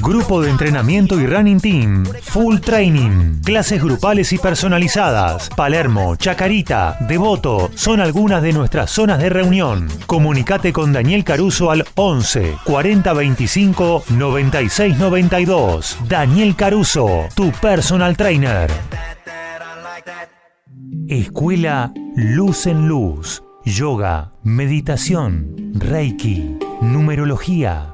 Grupo de entrenamiento y running team. Full training. Clases grupales y personalizadas. Palermo, Chacarita, Devoto son algunas de nuestras zonas de reunión. Comunicate con Daniel Caruso al 11 40 25 96 92. Daniel Caruso, tu personal trainer. Escuela Luz en Luz. Yoga, meditación, Reiki, numerología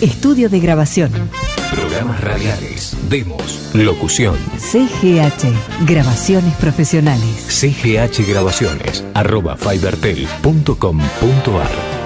Estudio de grabación. Programas radiales, demos, locución. CGH, grabaciones profesionales. CGH Grabaciones, arroba fibertel.com.ar.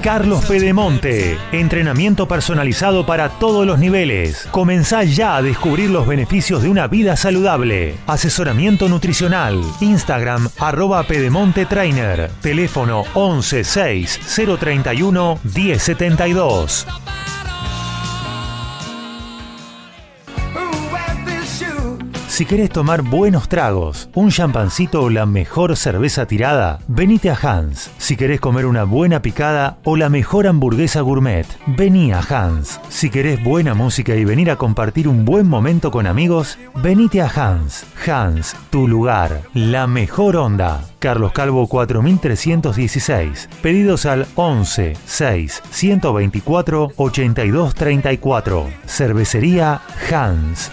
Carlos Pedemonte. Entrenamiento personalizado para todos los niveles. Comenzá ya a descubrir los beneficios de una vida saludable. Asesoramiento nutricional. Instagram arroba Pedemonte Trainer. Teléfono 11 6 031 1072. Si querés tomar buenos tragos, un champancito o la mejor cerveza tirada, venite a Hans. Si querés comer una buena picada o la mejor hamburguesa gourmet, vení a Hans. Si querés buena música y venir a compartir un buen momento con amigos, venite a Hans. Hans, tu lugar, la mejor onda. Carlos Calvo 4316. Pedidos al 11 6 124 82 34. Cervecería Hans.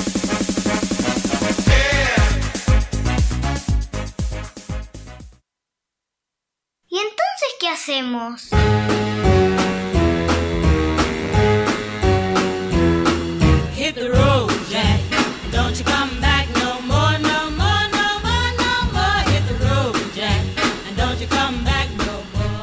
Hacemos? Hit the road, Jack. Don't you come back no more, no more, no more, no more. Hit the road, Jack.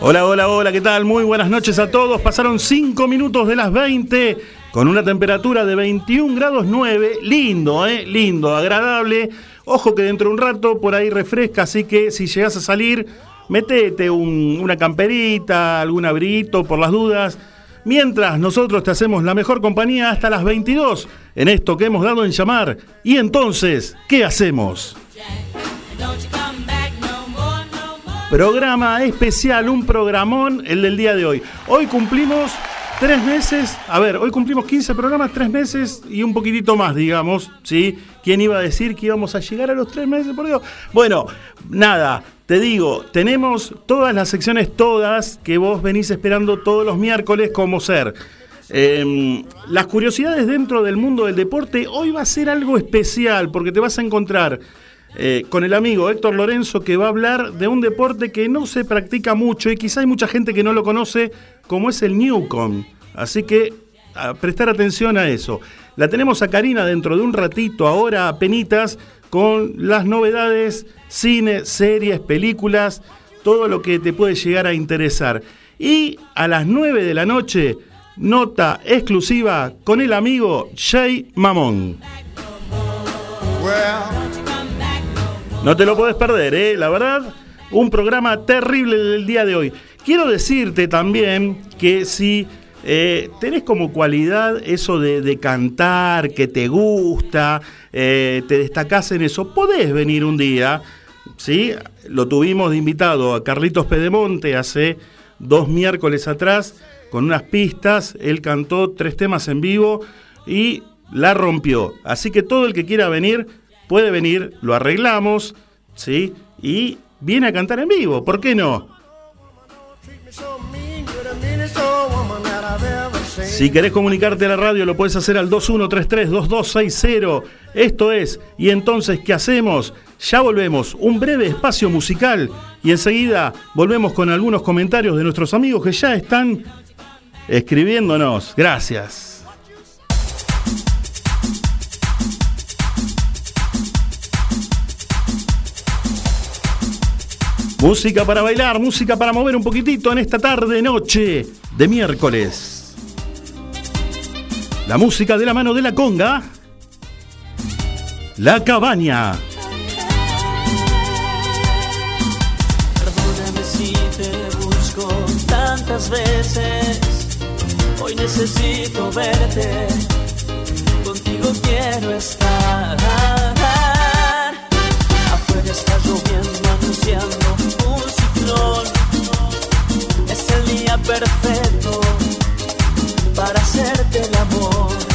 Hola, hola, hola, ¿qué tal? Muy buenas noches a todos. Pasaron 5 minutos de las 20 con una temperatura de 21 grados 9. Lindo, ¿eh? Lindo, agradable. Ojo que dentro de un rato por ahí refresca, así que si llegas a salir, metete un- una camperita, algún abriguito por las dudas. Mientras nosotros te hacemos la mejor compañía hasta las 22 en esto que hemos dado en llamar. Y entonces, ¿qué hacemos? Programa especial, un programón, el del día de hoy. Hoy cumplimos tres meses, a ver, hoy cumplimos 15 programas, tres meses y un poquitito más, digamos, ¿sí? ¿Quién iba a decir que íbamos a llegar a los tres meses, por Dios? Bueno, nada, te digo, tenemos todas las secciones, todas, que vos venís esperando todos los miércoles como ser. Eh, las curiosidades dentro del mundo del deporte, hoy va a ser algo especial, porque te vas a encontrar eh, con el amigo Héctor Lorenzo que va a hablar de un deporte que no se practica mucho y quizá hay mucha gente que no lo conoce, como es el Newcom. Así que prestar atención a eso. La tenemos a Karina dentro de un ratito, ahora a penitas, con las novedades, cine, series, películas, todo lo que te puede llegar a interesar. Y a las 9 de la noche, nota exclusiva con el amigo Jay Mamón. No te lo puedes perder, ¿eh? La verdad, un programa terrible del día de hoy. Quiero decirte también que si eh, tenés como cualidad eso de, cantar, que te gusta, eh, te destacás en eso, podés venir un día, ¿sí? Lo tuvimos de invitado a Carlitos Pedemonte hace dos miércoles atrás con unas pistas, él cantó tres temas en vivo y la rompió. Así que todo el que quiera venir puede venir, lo arreglamos, ¿sí? Y viene a cantar en vivo, ¿por qué no? Si querés comunicarte a la radio, lo puedes hacer al 2133-2260. Esto es, y entonces, ¿qué hacemos? Ya volvemos, un breve espacio musical y enseguida volvemos con algunos comentarios de nuestros amigos que ya están escribiéndonos. Gracias. Música para bailar, música para mover un poquitito en esta tarde, noche de miércoles. La música de la mano de la conga. La cabaña. Perdóname si te busco tantas veces. Hoy necesito verte. Contigo quiero estar. Afuera está lloviendo, anunciando perfecto para hacerte el amor.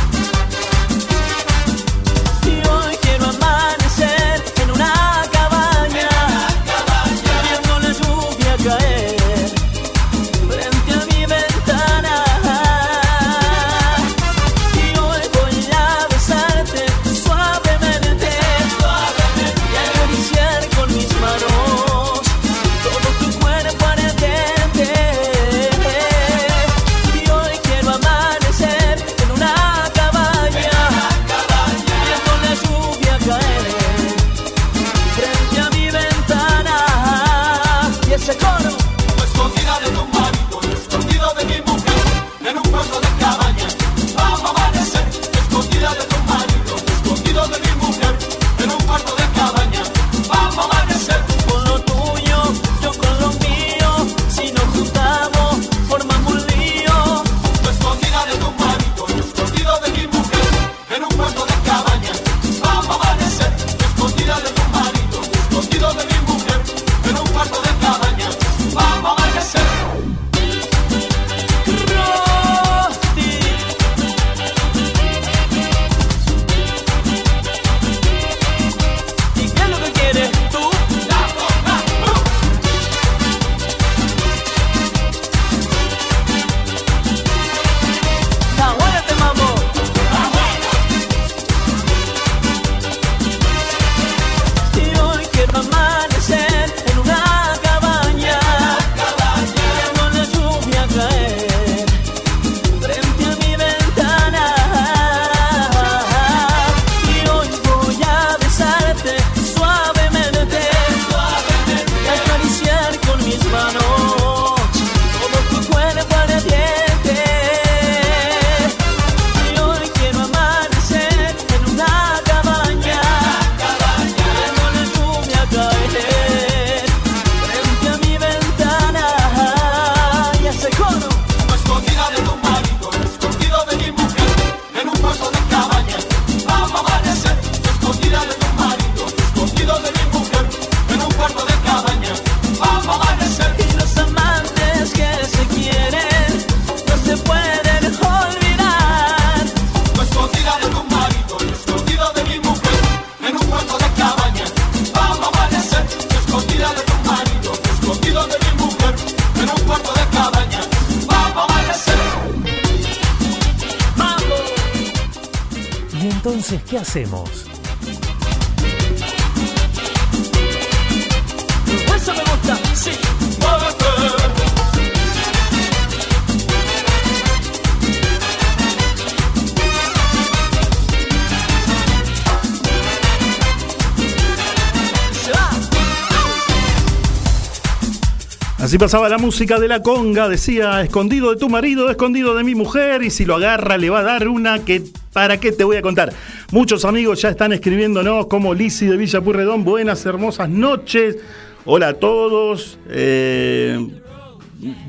Así pasaba la música de la conga, decía, escondido de tu marido, escondido de mi mujer, y si lo agarra le va a dar una que, ¿para qué te voy a contar? Muchos amigos ya están escribiéndonos, como Lisi de Villa Purredón, buenas, hermosas noches, hola a todos, eh,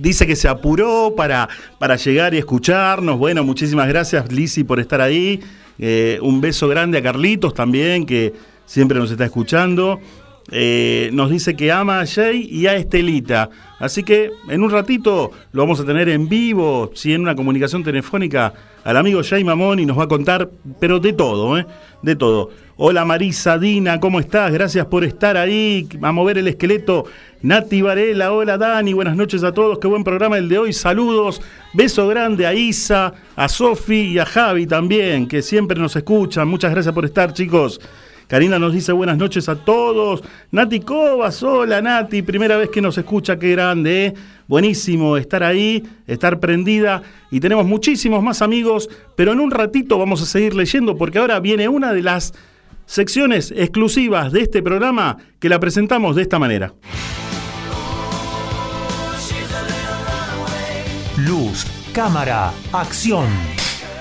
dice que se apuró para, para llegar y escucharnos, bueno, muchísimas gracias Lisi por estar ahí, Eh, un beso grande a Carlitos también, que siempre nos está escuchando. Eh, nos dice que ama a Jay y a Estelita. Así que en un ratito lo vamos a tener en vivo, si en una comunicación telefónica, al amigo Jay Mamón y nos va a contar, pero de todo, ¿eh? De todo. Hola Marisa, Dina, ¿cómo estás? Gracias por estar ahí, a mover el esqueleto. Nati Varela, hola Dani, buenas noches a todos, qué buen programa el de hoy, saludos. Beso grande a Isa, a Sofi y a Javi también, que siempre nos escuchan. Muchas gracias por estar, chicos. Karina nos dice buenas noches a todos. Nati Cobas, hola Nati, primera vez que nos escucha, qué grande, ¿eh? Buenísimo estar ahí, estar prendida. Y tenemos muchísimos más amigos, pero en un ratito vamos a seguir leyendo porque ahora viene una de las secciones exclusivas de este programa que la presentamos de esta manera. Luz, cámara, acción.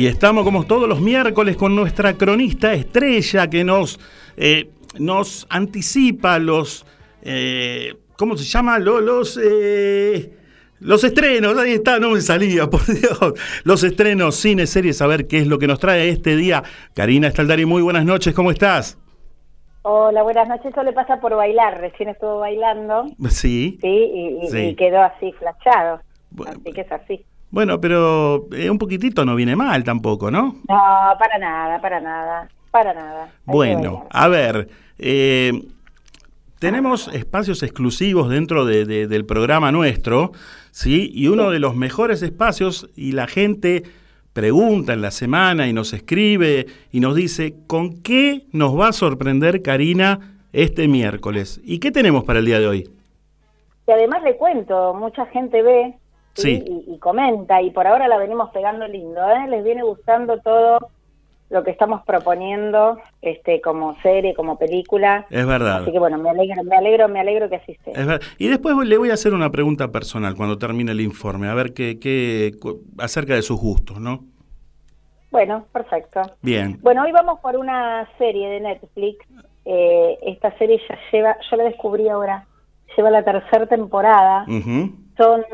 Y estamos como todos los miércoles con nuestra cronista estrella que nos, eh, nos anticipa los... eh, ¿Cómo se llama? Lo- Los... eh, los estrenos, ahí está, no me salía, por Dios. Los estrenos, cine, series, a ver qué es lo que nos trae este día. Karina Estaldari, muy buenas noches, ¿cómo estás? Hola, buenas noches. Eso le pasa por bailar. Recién estuvo bailando, Sí. sí, y, y- Sí. y quedó así, flashado. Bu- Así que es así. Bueno, pero eh, un poquitito no viene mal tampoco, ¿no? No, para nada, para nada, para nada. Hay Bueno, a ver, eh, tenemos espacios exclusivos dentro de- de- del programa nuestro, ¿sí? Y uno de los mejores espacios, y la gente pregunta en la semana y nos escribe y nos dice, ¿con qué nos va a sorprender Karina este miércoles? ¿Y qué tenemos para el día de hoy? Y además le cuento, mucha gente ve Y, y comenta, y por ahora la venimos pegando lindo, ¿eh? Les viene gustando todo lo que estamos proponiendo este como serie, como película. Es verdad. Así que bueno, me alegro, me alegro, me alegro que. Es ver- Y después le voy a hacer una pregunta personal cuando termine el informe, a ver qué, qué acerca de sus gustos, ¿no? Bueno, perfecto. Bien. Bueno, hoy vamos por una serie de Netflix. Eh, esta serie ya lleva, yo la descubrí ahora, lleva la tercera temporada. Ujú. Son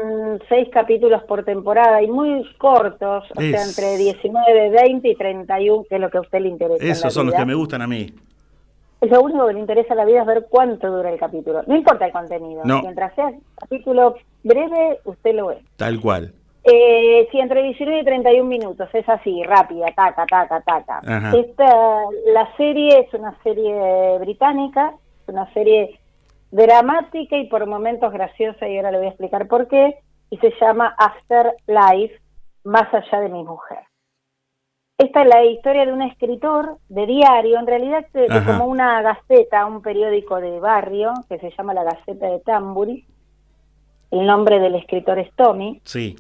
seis capítulos por temporada y muy cortos, o sea, Es- entre 19, 20 y 31, que es lo que a usted le interesa. Esos son los que me gustan a mí. Lo único que le interesa a la vida es ver cuánto dura el capítulo. No importa el contenido. No. Mientras sea capítulo breve, usted lo ve. Tal cual. Eh, sí, entre 19 y 31 minutos, es así, rápida, taca, taca, taca. Ajá. Esta, la serie es una serie británica, es una serie dramática y por momentos graciosa, y ahora le voy a explicar por qué, y se llama Afterlife, Más allá de mi mujer. Esta es la historia de un escritor de diario, en realidad de, de como una gaceta, un periódico de barrio, que se llama la Gaceta de Tambury. El nombre del escritor es Tommy Sí.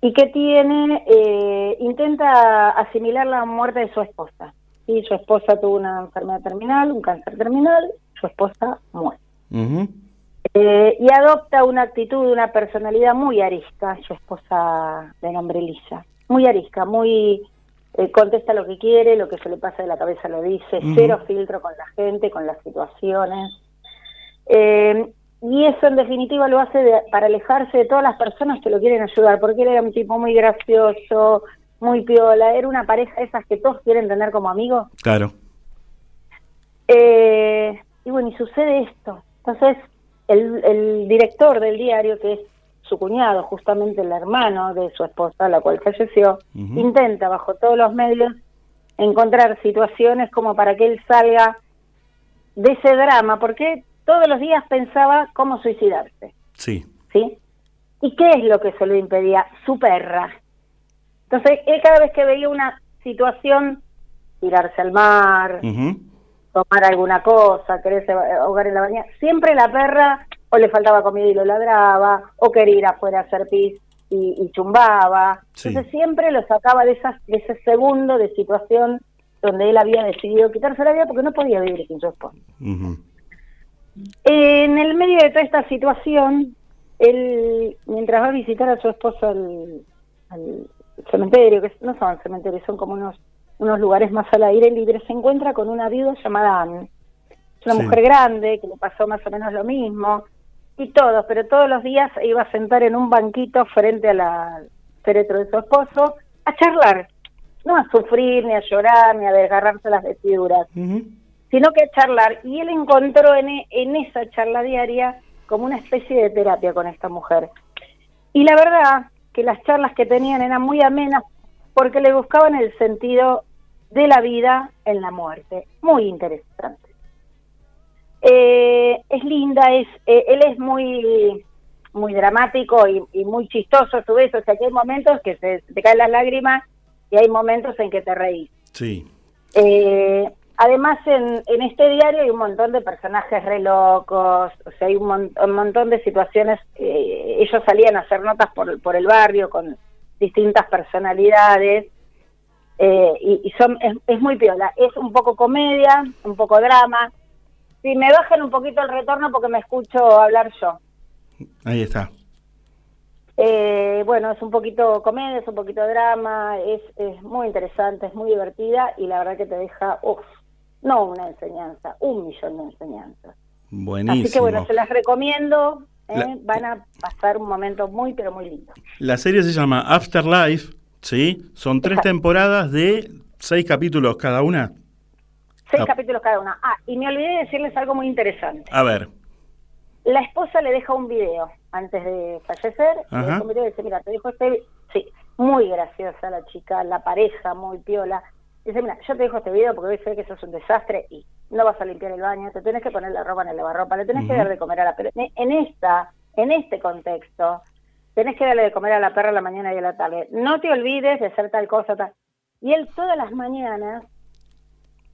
y que tiene eh, intenta asimilar la muerte de su esposa. Y su esposa tuvo una enfermedad terminal, un cáncer terminal, su esposa muere. Eh, y adopta una actitud, una personalidad muy arisca, su esposa de nombre Lisa. Muy arisca, muy eh, contesta lo que quiere, lo que se le pasa de la cabeza lo dice, cero filtro con la gente, con las situaciones. Eh, y eso en definitiva lo hace de- para alejarse de todas las personas que lo quieren ayudar, porque él era un tipo muy gracioso, muy piola, era una pareja esas que todos quieren tener como amigos. Claro. Eh, y bueno, y sucede esto. Entonces, el, el director del diario, que es su cuñado, justamente el hermano de su esposa, la cual falleció, intenta bajo todos los medios encontrar situaciones como para que él salga de ese drama, porque todos los días pensaba cómo suicidarse, Sí. ¿sí? ¿Y qué es lo que se lo impedía? Su perra. Entonces, él cada vez que veía una situación, tirarse al mar. Tomar alguna cosa, quererse ahogar en la bañera, siempre la perra o le faltaba comida y lo ladraba, o quería ir afuera a hacer pis y, y chumbaba. Sí. Entonces siempre lo sacaba de, esas, de ese segundo de situación donde él había decidido quitarse la vida porque no podía vivir sin su esposa. En el medio de toda esta situación, él, mientras va a visitar a su esposa al, al cementerio, que no son cementerios, son como unos, unos lugares más al aire libre, se encuentra con una viuda llamada Anne. Es una Sí. mujer grande, que le pasó más o menos lo mismo, y todos, pero todos los días iba a sentar en un banquito frente a la féretro de su esposo a charlar, no a sufrir, ni a llorar, ni a desgarrarse las vestiduras sino que a charlar. Y él encontró en, e- en esa charla diaria como una especie de terapia con esta mujer. Y la verdad que las charlas que tenían eran muy amenas porque le buscaban el sentido de la vida en la muerte. Muy interesante. Eh, es linda, es eh, él es muy muy dramático y, y muy chistoso a su vez, o sea que hay momentos que se, te caen las lágrimas y hay momentos en que te reís. Sí. Eh, además, en, en este diario hay un montón de personajes re locos, o sea, hay un, mon- un montón de situaciones. eh, ellos salían a hacer notas por, por el barrio con distintas personalidades. Eh, y, y son es, es muy piola. Es un poco comedia, un poco drama. Si me bajan un poquito el retorno porque me escucho hablar yo. Ahí está. Eh, bueno, es un poquito comedia, es un poquito drama, es, es muy interesante, es muy divertida y la verdad que te deja, uff, no una enseñanza, un millón de enseñanzas. Buenísimo. Así que bueno, se las recomiendo, ¿eh? La- van a pasar un momento muy, pero muy lindo. La serie se llama Afterlife, ¿sí? Son tres Exacto. temporadas de seis capítulos cada una. Seis Ah. capítulos cada una. Ah, y me olvidé de decirles algo muy interesante. A ver. La esposa le deja un video antes de fallecer, le Ajá. deja video y dice, mira, te dejo este vi-". Sí, muy graciosa la chica, la pareja, muy piola. Dice, mira, yo te dejo este video porque hoy sé que eso es un desastre y no vas a limpiar el baño, te tenés que poner la ropa en el lavarropa, le tenés que dar de comer a la. En- En esta, en este contexto, tenés que darle de comer a la perra a la mañana y a la tarde. No te olvides de hacer tal cosa, tal. Y él todas las mañanas,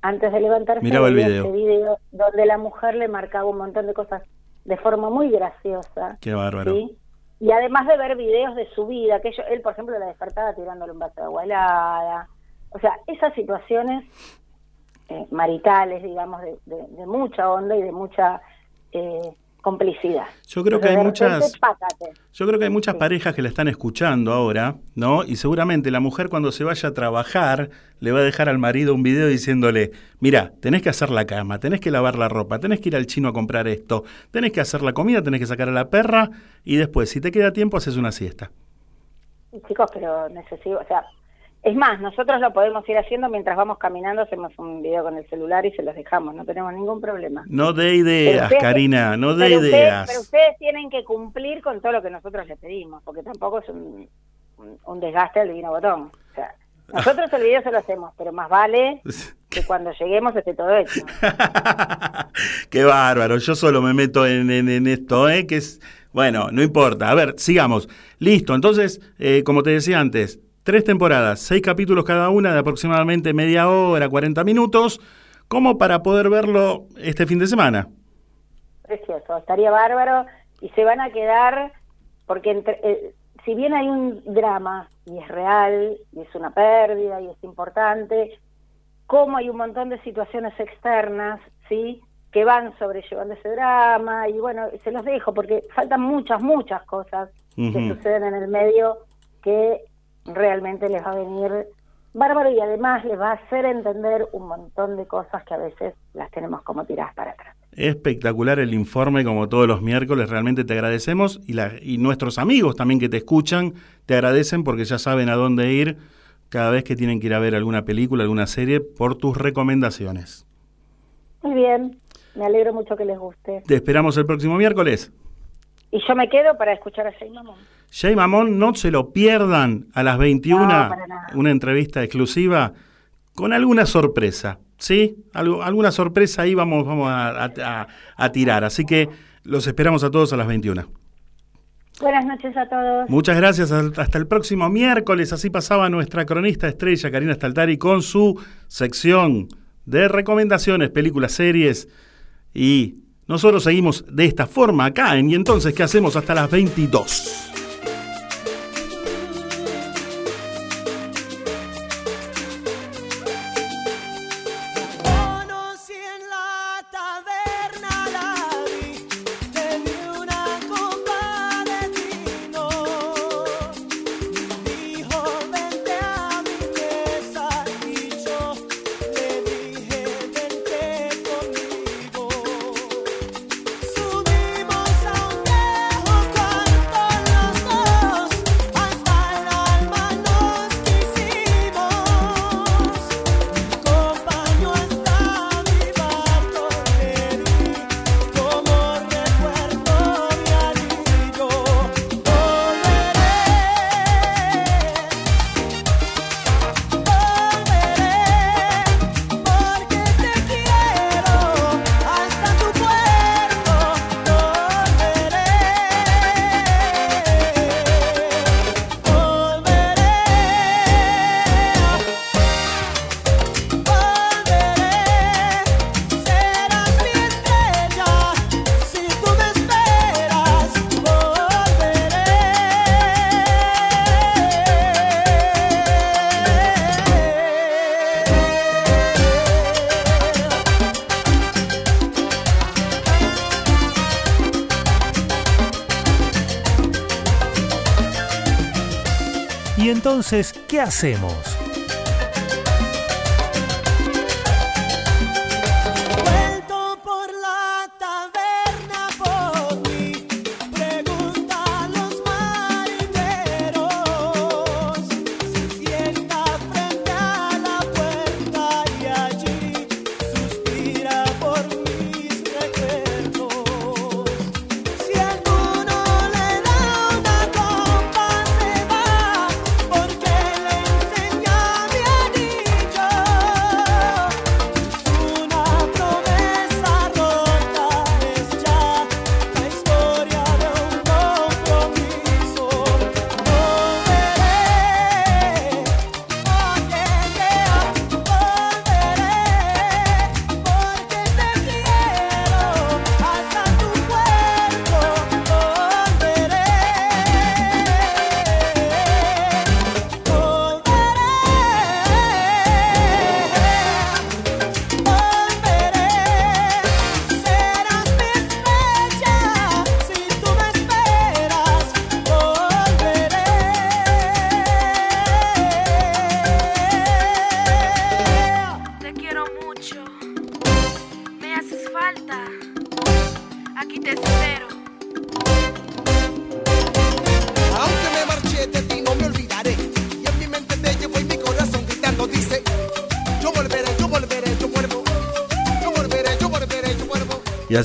antes de levantarse, Miraba el veía video. ese video donde la mujer le marcaba un montón de cosas de forma muy graciosa. Qué bárbaro. ¿sí? Y además de ver videos de su vida, que yo- él, por ejemplo, la despertaba tirándole un vaso de agua helada. O sea, esas situaciones eh, maritales, digamos, de, de- de mucha onda y de mucha eh, complicidad. Yo creo que hay muchas-. Yo creo que hay muchas Sí. parejas que la están escuchando ahora, ¿no? Y seguramente la mujer cuando se vaya a trabajar le va a dejar al marido un video diciéndole, mira, tenés que hacer la cama, tenés que lavar la ropa, tenés que ir al chino a comprar esto, tenés que hacer la comida, tenés que sacar a la perra y después, si te queda tiempo, haces una siesta. Chicos, pero necesito, o sea, es más, nosotros lo podemos ir haciendo mientras vamos caminando, hacemos un video con el celular y se los dejamos, no tenemos ningún problema. No de ideas, ustedes- Karina, no de pero ustedes- ideas. pero ustedes tienen que cumplir con todo lo que nosotros les pedimos, porque tampoco es un, un- un desgaste al divino botón. O sea, nosotros el video se lo hacemos, pero más vale que cuando lleguemos esté todo hecho. Qué bárbaro, yo solo me meto en, en- en esto, ¿eh? que es, bueno, no importa. A ver, sigamos. Listo, entonces, eh, como te decía antes, tres temporadas, seis capítulos cada una de aproximadamente media hora, 40 minutos, como para poder verlo este fin de semana. Precioso, estaría bárbaro y se van a quedar, porque entre- eh, si bien hay un drama y es real y es una pérdida y es importante, como hay un montón de situaciones externas, ¿sí? que van sobrellevando ese drama y bueno, se los dejo porque faltan muchas, muchas cosas que suceden en el medio que realmente les va a venir bárbaro y además les va a hacer entender un montón de cosas que a veces las tenemos como tiradas para atrás. Espectacular el informe, como todos los miércoles, realmente te agradecemos y, la- y nuestros amigos también que te escuchan te agradecen porque ya saben a dónde ir cada vez que tienen que ir a ver alguna película, alguna serie, por tus recomendaciones. Muy bien, me alegro mucho que les guste. Te esperamos el próximo miércoles. Y yo me quedo para escuchar a Jay Mamón. Jay Mamón, no se lo pierdan a las 21, No, para nada. una entrevista exclusiva con alguna sorpresa, ¿sí? Algo- alguna sorpresa ahí vamos, vamos a, a- a tirar, así que los esperamos a todos a las 21. Buenas noches a todos. Muchas gracias, hasta el próximo miércoles, así pasaba nuestra cronista estrella Karina Staltari con su sección de recomendaciones, películas, series y nosotros seguimos de esta forma acá en Y entonces, ¿qué hacemos hasta las 22? Entonces, ¿qué hacemos?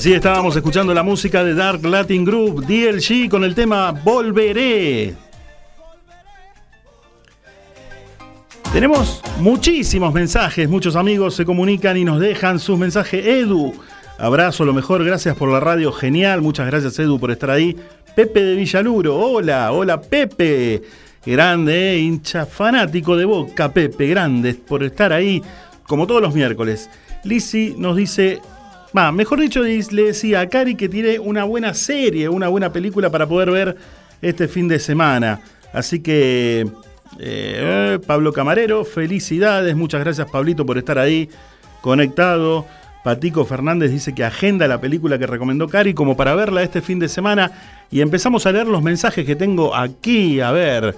Así estábamos escuchando la música de Dark Latin Group, DLG, con el tema Volveré. Tenemos muchísimos mensajes, muchos amigos se comunican y nos dejan sus mensajes. Edu, abrazo, lo mejor, gracias por la radio, genial, muchas gracias Edu por estar ahí. Pepe de Villaluro, hola, hola Pepe, grande, eh, hincha fanático de Boca, Pepe, grande por estar ahí, como todos los miércoles. Lisi nos dice, mejor dicho, le decía a Cari que tiene una buena serie, una buena película para poder ver este fin de semana. Así que, eh, Pablo Camarero, felicidades, muchas gracias Pablito por estar ahí conectado. Patico Fernández dice que agenda la película que recomendó Cari como para verla este fin de semana. Y empezamos a leer los mensajes que tengo aquí. A ver.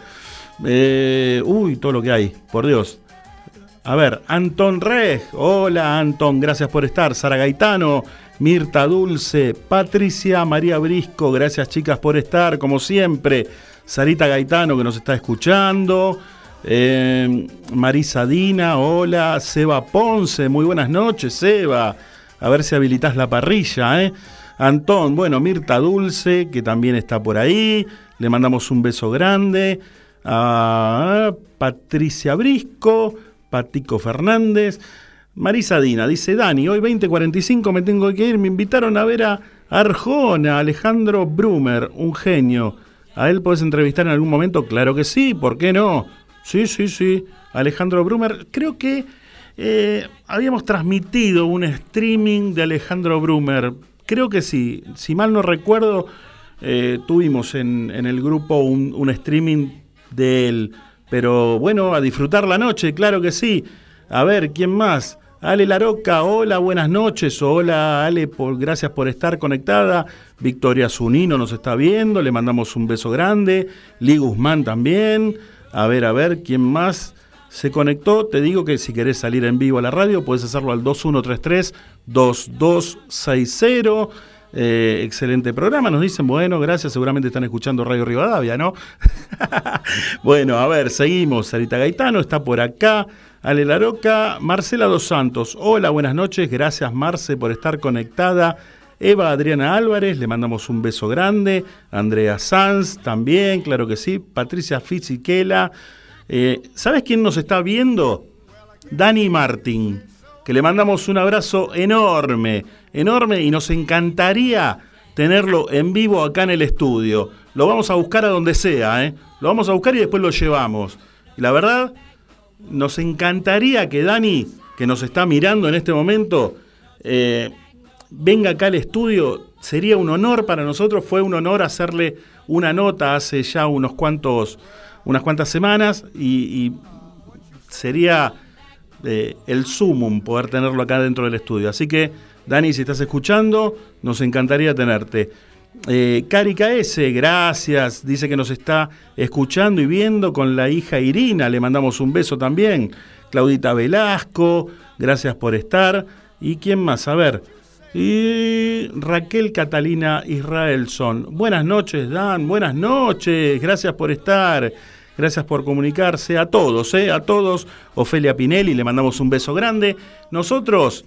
Eh, uy, todo lo que hay, por Dios. A ver, Anton Reg. Hola, Anton, gracias por estar. Sara Gaetano, Mirta Dulce, Patricia María Brisco, gracias chicas por estar, como siempre. Sarita Gaetano, que nos está escuchando. Eh, Marisa Dina, hola. Seba Ponce, muy buenas noches, Seba. A ver si habilitas la parrilla, ¿eh? Antón, bueno, Mirta Dulce, que también está por ahí. Le mandamos un beso grande. A Patricia Brisco, Patico Fernández. Marisa Dina dice, Dani, hoy 20.45 me tengo que ir. Me invitaron a ver a Arjona, Alejandro Brumer, un genio. ¿A él podés entrevistar en algún momento? Claro que sí, ¿por qué no? Sí, sí, sí. Alejandro Brumer, creo que eh, habíamos transmitido un streaming de Alejandro Brumer. Creo que sí. Si mal no recuerdo, eh, tuvimos en, el grupo un, un streaming de él. Pero bueno, a disfrutar la noche, claro que sí. A ver, ¿quién más? Ale Laroca, hola, buenas noches. Hola, Ale, por, gracias por estar conectada. Victoria Zunino nos está viendo, le mandamos un beso grande. Lee Guzmán también. A ver, a ver, ¿quién más se conectó? Te digo que si querés salir en vivo a la radio, puedes hacerlo al 2133-2260. Eh, excelente programa, nos dicen, bueno, gracias, seguramente están escuchando Radio Rivadavia, ¿no? bueno, a ver, seguimos. Sarita Gaetano está por acá. Ale Laroca, Marcela Dos Santos. Hola, buenas noches. Gracias, Marce, por estar conectada. Eva Adriana Álvarez, le mandamos un beso grande. Andrea Sanz también, claro que sí. Patricia Fisichella. Eh, ¿Sabes quién nos está viendo? Dani Martín, que le mandamos un abrazo enorme, enorme y nos encantaría tenerlo en vivo acá en el estudio. Lo vamos a buscar a donde sea, ¿eh? Lo vamos a buscar y después lo llevamos. Y la verdad, nos encantaría que Dani, que nos está mirando en este momento, eh, venga acá al estudio. Sería un honor para nosotros, fue un honor hacerle una nota hace ya unos cuantos, unas cuantas semanas y, y sería eh, el sumum poder tenerlo acá dentro del estudio. Así que, Dani, si estás escuchando, nos encantaría tenerte. Eh, Cari KS, gracias. Dice que nos está escuchando y viendo con la hija Irina. Le mandamos un beso también. Claudita Velasco, gracias por estar. ¿Y quién más? A ver. Y Raquel Catalina Israelson. Buenas noches, Dan. Buenas noches. Gracias por estar. Gracias por comunicarse a todos, ¿eh? a todos. Ofelia Pinelli, le mandamos un beso grande. Nosotros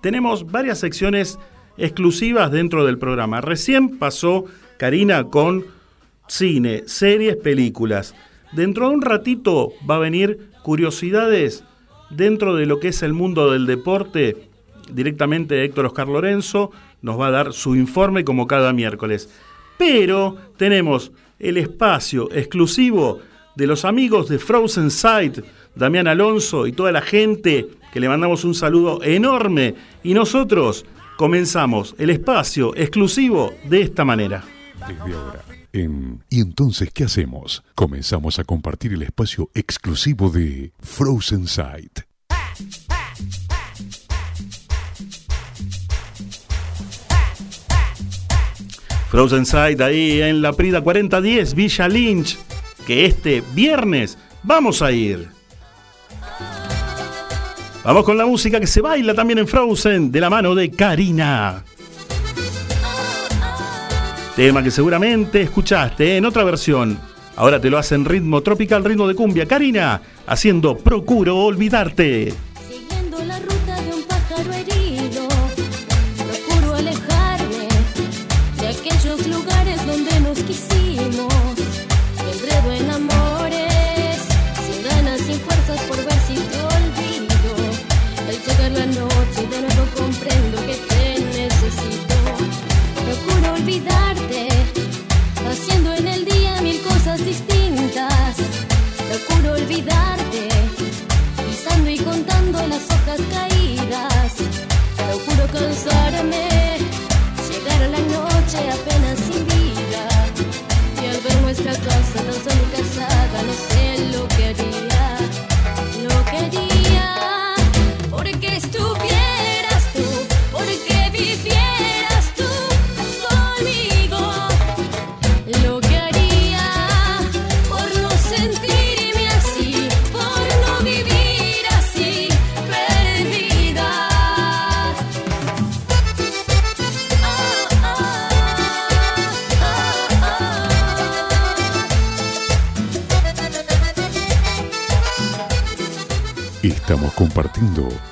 tenemos varias secciones exclusivas dentro del programa. Recién pasó Karina con cine, series, películas. Dentro de un ratito va a venir curiosidades dentro de lo que es el mundo del deporte. Directamente Héctor Oscar Lorenzo nos va a dar su informe como cada miércoles. Pero tenemos el espacio exclusivo de los amigos de Frozen Sight, Damián Alonso y toda la gente que le mandamos un saludo enorme. Y nosotros comenzamos el espacio exclusivo de esta manera. Desde ahora, en ¿Y entonces qué hacemos? Comenzamos a compartir el espacio exclusivo de Frozen Sight. Frozen Sight ahí en la Prida 4010, Villa Lynch, que este viernes vamos a ir. Vamos con la música que se baila también en Frozen, de la mano de Karina. Tema que seguramente escuchaste en otra versión. Ahora te lo hace en ritmo tropical, ritmo de cumbia. Karina, haciendo Procuro Olvidarte. Haciendo en el día mil cosas distintas. Procuro olvidarte pisando y contando las hojas caídas.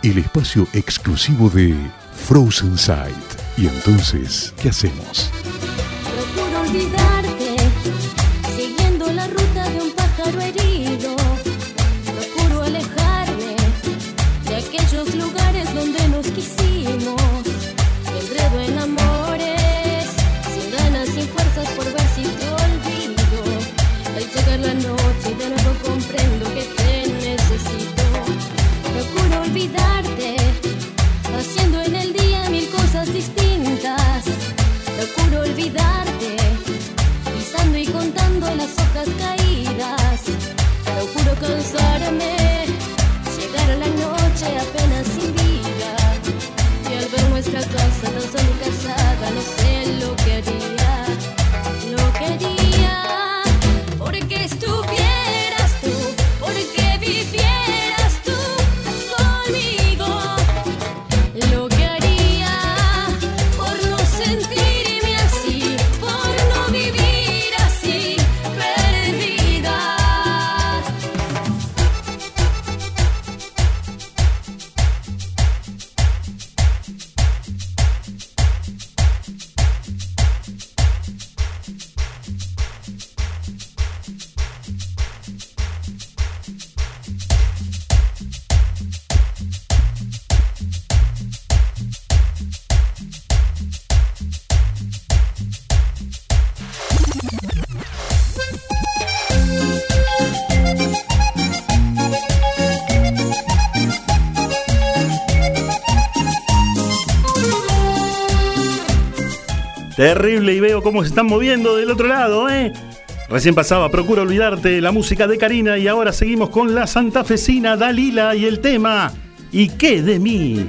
el espacio exclusivo de Frozen Sight. Y entonces, ¿qué hacemos? cómo se están moviendo del otro lado, ¿eh? Recién pasaba, procura olvidarte, la música de Karina y ahora seguimos con la santafesina Dalila y el tema ¿Y qué de mí?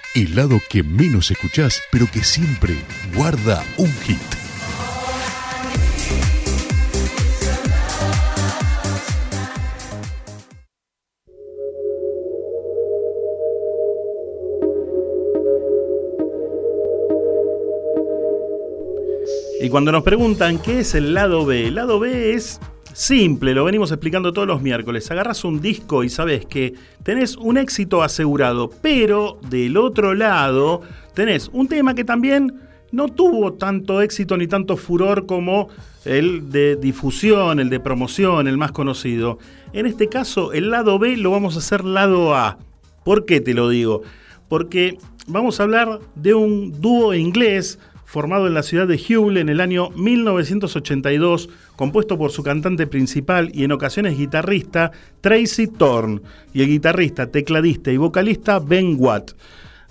el lado que menos escuchás, pero que siempre guarda un hit. Y cuando nos preguntan qué es el lado B, el lado B es simple, lo venimos explicando todos los miércoles. Agarras un disco y sabes que tenés un éxito asegurado, pero del otro lado tenés un tema que también no tuvo tanto éxito ni tanto furor como el de difusión, el de promoción, el más conocido. En este caso, el lado B lo vamos a hacer lado A. ¿Por qué te lo digo? Porque vamos a hablar de un dúo inglés formado en la ciudad de Hull en el año 1982, compuesto por su cantante principal y en ocasiones guitarrista Tracy Thorne y el guitarrista, tecladista y vocalista Ben Watt.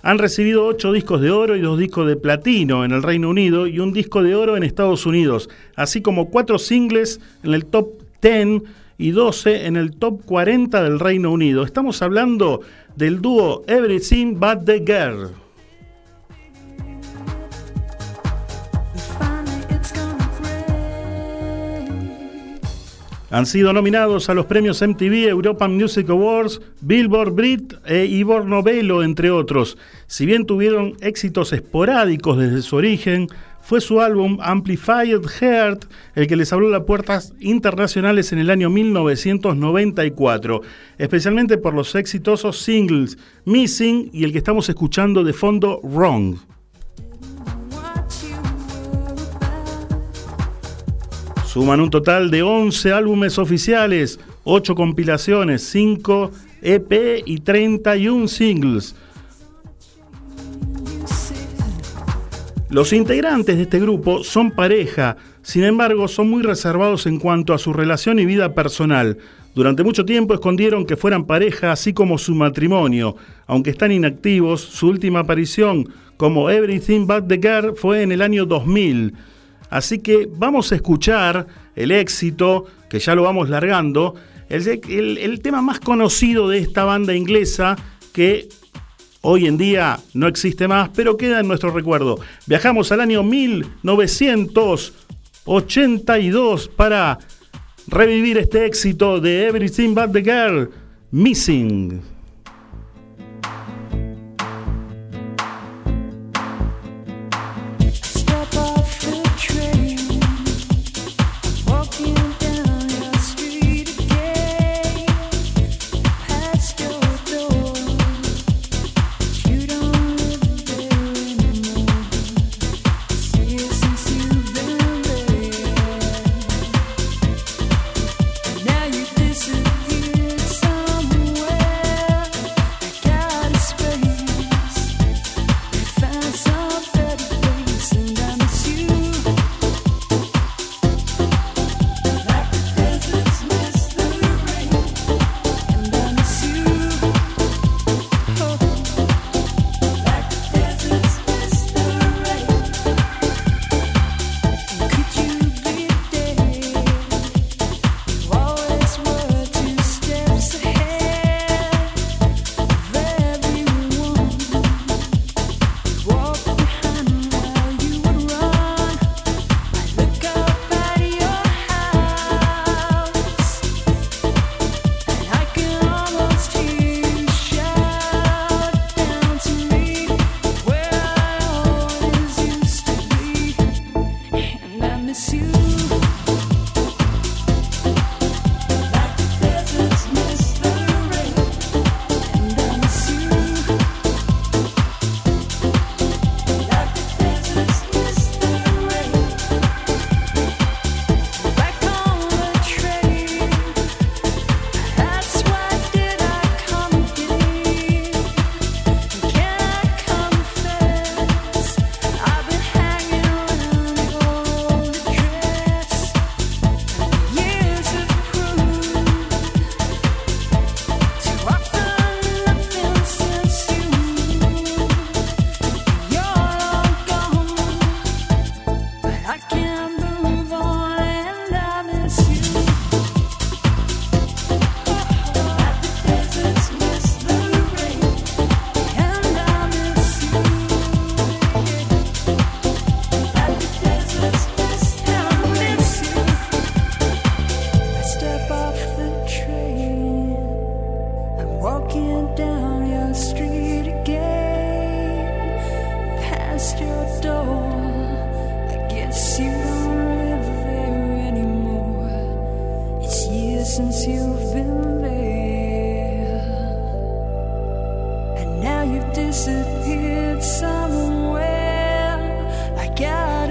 Han recibido ocho discos de oro y dos discos de platino en el Reino Unido y un disco de oro en Estados Unidos, así como cuatro singles en el top 10 y 12 en el top 40 del Reino Unido. Estamos hablando del dúo Everything But the Girl. Han sido nominados a los premios MTV European Music Awards, Billboard Brit e Ivor Novello, entre otros. Si bien tuvieron éxitos esporádicos desde su origen, fue su álbum Amplified Heart el que les abrió las puertas internacionales en el año 1994, especialmente por los exitosos singles Missing y el que estamos escuchando de fondo Wrong. Suman un total de 11 álbumes oficiales, 8 compilaciones, 5 EP y 31 singles. Los integrantes de este grupo son pareja, sin embargo son muy reservados en cuanto a su relación y vida personal. Durante mucho tiempo escondieron que fueran pareja, así como su matrimonio. Aunque están inactivos, su última aparición como Everything But the Girl fue en el año 2000. Así que vamos a escuchar el éxito, que ya lo vamos largando, el, tema más conocido de esta banda inglesa que hoy en día no existe más, pero queda en nuestro recuerdo. Viajamos al año 1982 para revivir este éxito de Everything But the Girl, Missing.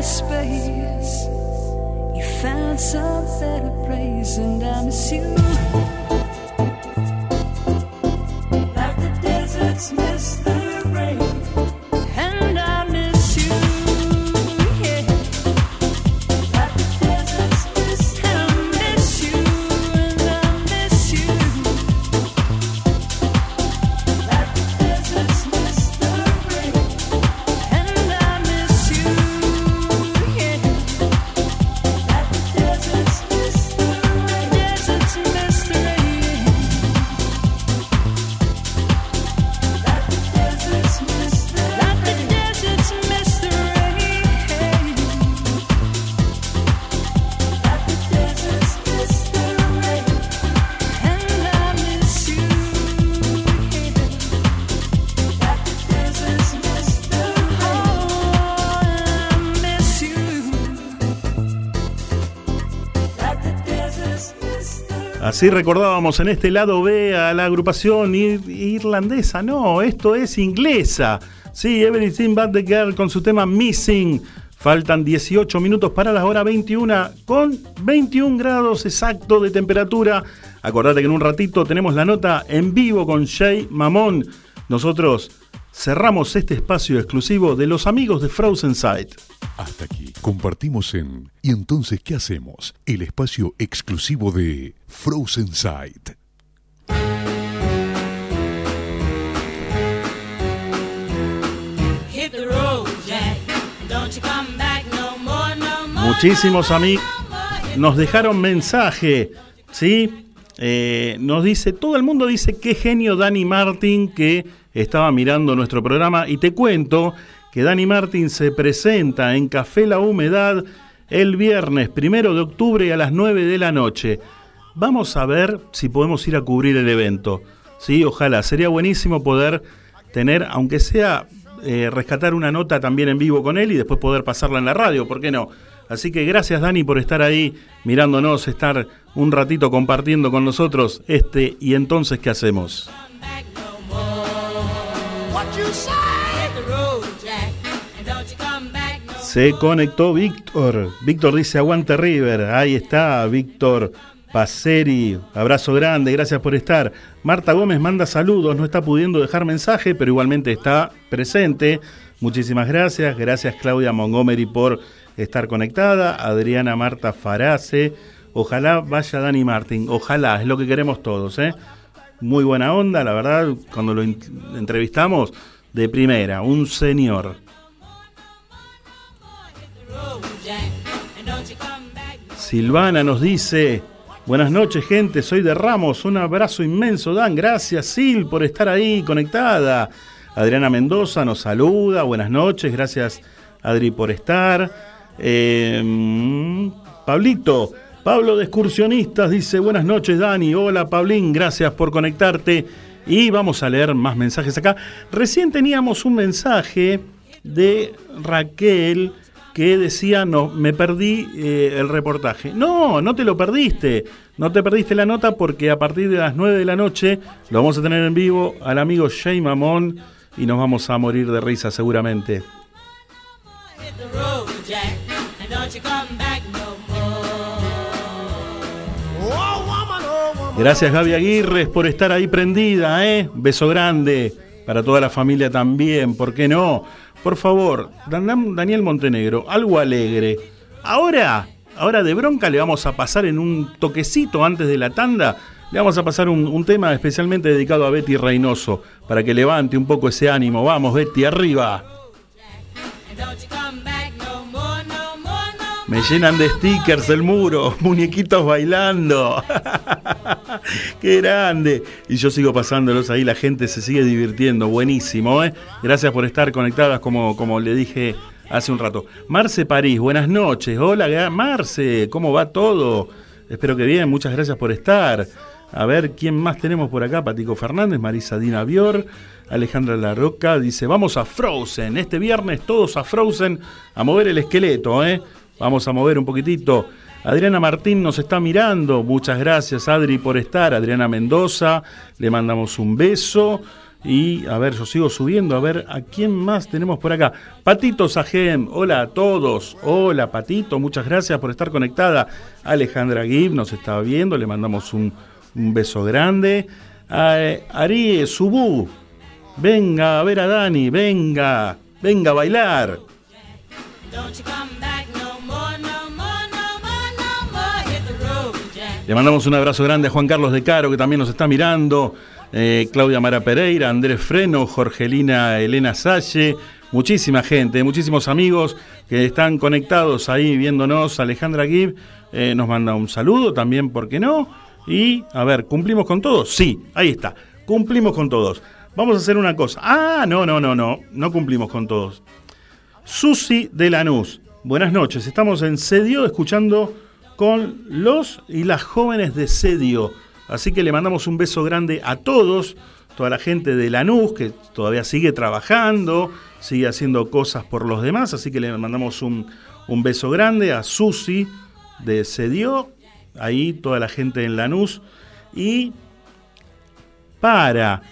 Space. You found some better place, and I miss you. Así recordábamos en este lado B a la agrupación ir- irlandesa. No, esto es inglesa. Sí, Everything But the Girl con su tema Missing. Faltan 18 minutos para las horas 21 con 21 grados exacto de temperatura. Acordate que en un ratito tenemos la nota en vivo con Shay Mamón. Nosotros cerramos este espacio exclusivo de los amigos de Frozen Sight. Hasta aquí compartimos en ¿Y entonces qué hacemos? El espacio exclusivo de Frozen Sight. Muchísimos amigos nos dejaron mensaje, ¿sí? Eh, nos dice, todo el mundo dice qué genio Dani Martin que estaba mirando nuestro programa y te cuento que Dani Martin se presenta en Café La Humedad el viernes primero de octubre a las 9 de la noche. Vamos a ver si podemos ir a cubrir el evento. Sí, ojalá. Sería buenísimo poder tener, aunque sea eh, rescatar una nota también en vivo con él y después poder pasarla en la radio, ¿por qué no? Así que gracias Dani por estar ahí mirándonos, estar un ratito compartiendo con nosotros este y entonces qué hacemos. Se conectó Víctor. Víctor dice aguante River. Ahí está Víctor Paceri. Abrazo grande, gracias por estar. Marta Gómez manda saludos, no está pudiendo dejar mensaje, pero igualmente está presente. Muchísimas gracias. Gracias Claudia Montgomery por estar conectada. Adriana Marta Farace. Ojalá vaya Dani Martín. Ojalá, es lo que queremos todos. ¿eh? Muy buena onda, la verdad, cuando lo entrevistamos, de primera, un señor. Silvana nos dice, buenas noches gente, soy de Ramos, un abrazo inmenso Dan, gracias Sil por estar ahí conectada. Adriana Mendoza nos saluda, buenas noches, gracias Adri por estar. Mm, Pablito, Pablo de Excursionistas dice, buenas noches Dani, hola Pablín, gracias por conectarte. Y vamos a leer más mensajes acá. Recién teníamos un mensaje de Raquel que decía, no, me perdí eh, el reportaje. No, no te lo perdiste. No te perdiste la nota porque a partir de las 9 de la noche lo vamos a tener en vivo al amigo Jay Mamón y nos vamos a morir de risa seguramente. Oh, oh. Gracias Gaby Aguirres por estar ahí prendida, ¿eh? Beso grande para toda la familia también, ¿por qué no? Por favor, Dan- Daniel Montenegro, algo alegre. Ahora, ahora de bronca le vamos a pasar en un toquecito antes de la tanda, le vamos a pasar un, un tema especialmente dedicado a Betty Reynoso, para que levante un poco ese ánimo. Vamos, Betty, arriba. Me llenan de stickers el muro, muñequitos bailando. Qué grande. Y yo sigo pasándolos ahí, la gente se sigue divirtiendo. Buenísimo, ¿eh? Gracias por estar conectadas, como, como le dije hace un rato. Marce París, buenas noches. Hola, Marce, ¿cómo va todo? Espero que bien, muchas gracias por estar. A ver, ¿quién más tenemos por acá? Patico Fernández, Marisa Dina Bior, Alejandra Larroca dice, vamos a Frozen, este viernes todos a Frozen a mover el esqueleto, ¿eh? Vamos a mover un poquitito Adriana Martín nos está mirando. Muchas gracias, Adri, por estar. Adriana Mendoza, le mandamos un beso. Y a ver, yo sigo subiendo, a ver a quién más tenemos por acá. Patito Sajem, hola a todos. Hola Patito, muchas gracias por estar conectada. Alejandra Gibb nos está viendo, le mandamos un, beso grande. A, Ari Subú, venga a ver a Dani, venga, venga a bailar. Le mandamos un abrazo grande a Juan Carlos de Caro, que también nos está mirando. eh, Claudia Mara Pereira, Andrés Freno, Jorgelina Elena Salle. Muchísima gente, muchísimos amigos que están conectados ahí viéndonos. Alejandra Gibb eh, nos manda un saludo también, ¿por qué no? Y, a ver, ¿cumplimos con todos? Sí, ahí está. Cumplimos con todos. Vamos a hacer una cosa. Ah, no, no, no, no. No cumplimos con todos. Susi de Lanús. Buenas noches. Estamos en Sedio escuchando con los y las jóvenes de Sedio. Así que le mandamos un beso grande a todos, toda la gente de Lanús que todavía sigue trabajando, sigue haciendo cosas por los demás. Así que le mandamos un, un beso grande a Susi de Sedio, ahí toda la gente en Lanús. Y para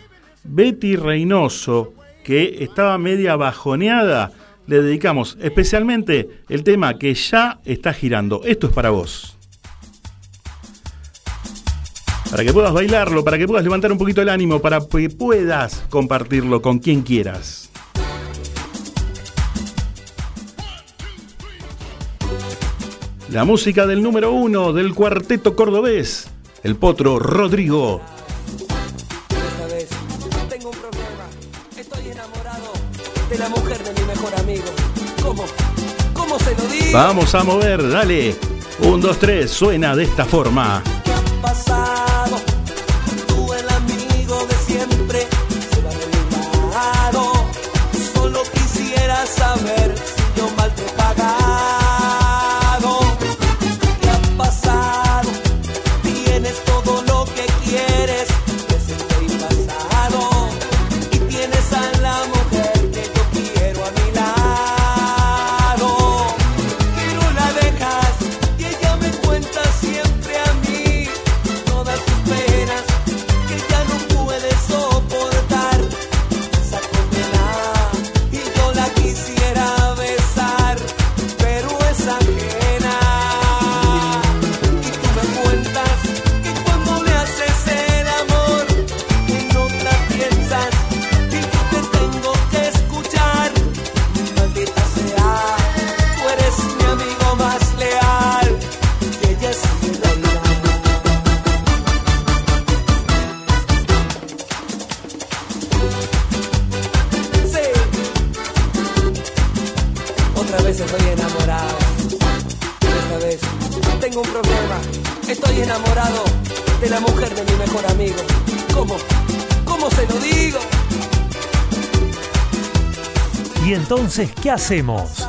Betty Reynoso, que estaba media bajoneada, le dedicamos especialmente el tema que ya está girando. Esto es para vos. Para que puedas bailarlo, para que puedas levantar un poquito el ánimo, para que puedas compartirlo con quien quieras. La música del número uno del cuarteto cordobés, el potro Rodrigo. Vamos a mover, dale. Un, dos, tres, suena de esta forma. Entonces qué hacemos?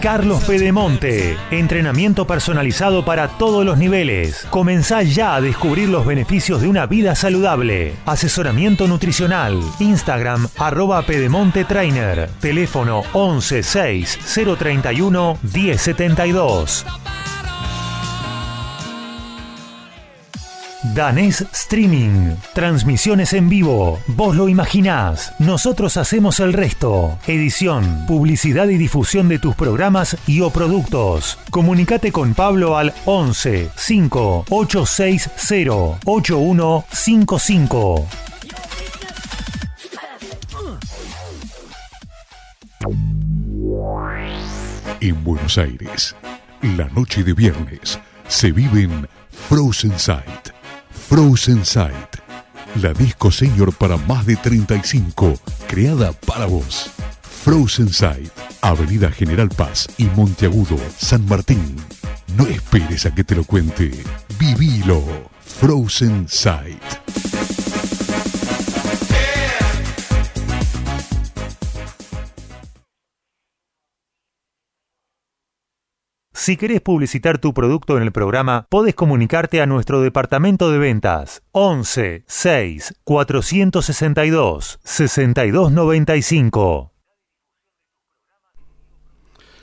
Carlos Pedemonte. Entrenamiento personalizado para todos los niveles. Comenzá ya a descubrir los beneficios de una vida saludable. Asesoramiento nutricional. Instagram arroba Pedemonte Trainer. Teléfono 11 6 031 1072. Danés Streaming. Transmisiones en vivo. Vos lo imaginás. Nosotros hacemos el resto. Edición, publicidad y difusión de tus programas y o productos. Comunicate con Pablo al 11 5 860 8155. En Buenos Aires, la noche de viernes se vive en Frozen Sight. Frozen Sight, la disco señor para más de 35, creada para vos. Frozen Sight, Avenida General Paz y Monteagudo, San Martín. No esperes a que te lo cuente. Vivilo. Frozen Sight. Si querés publicitar tu producto en el programa, podés comunicarte a nuestro departamento de ventas 11 6 462 6295.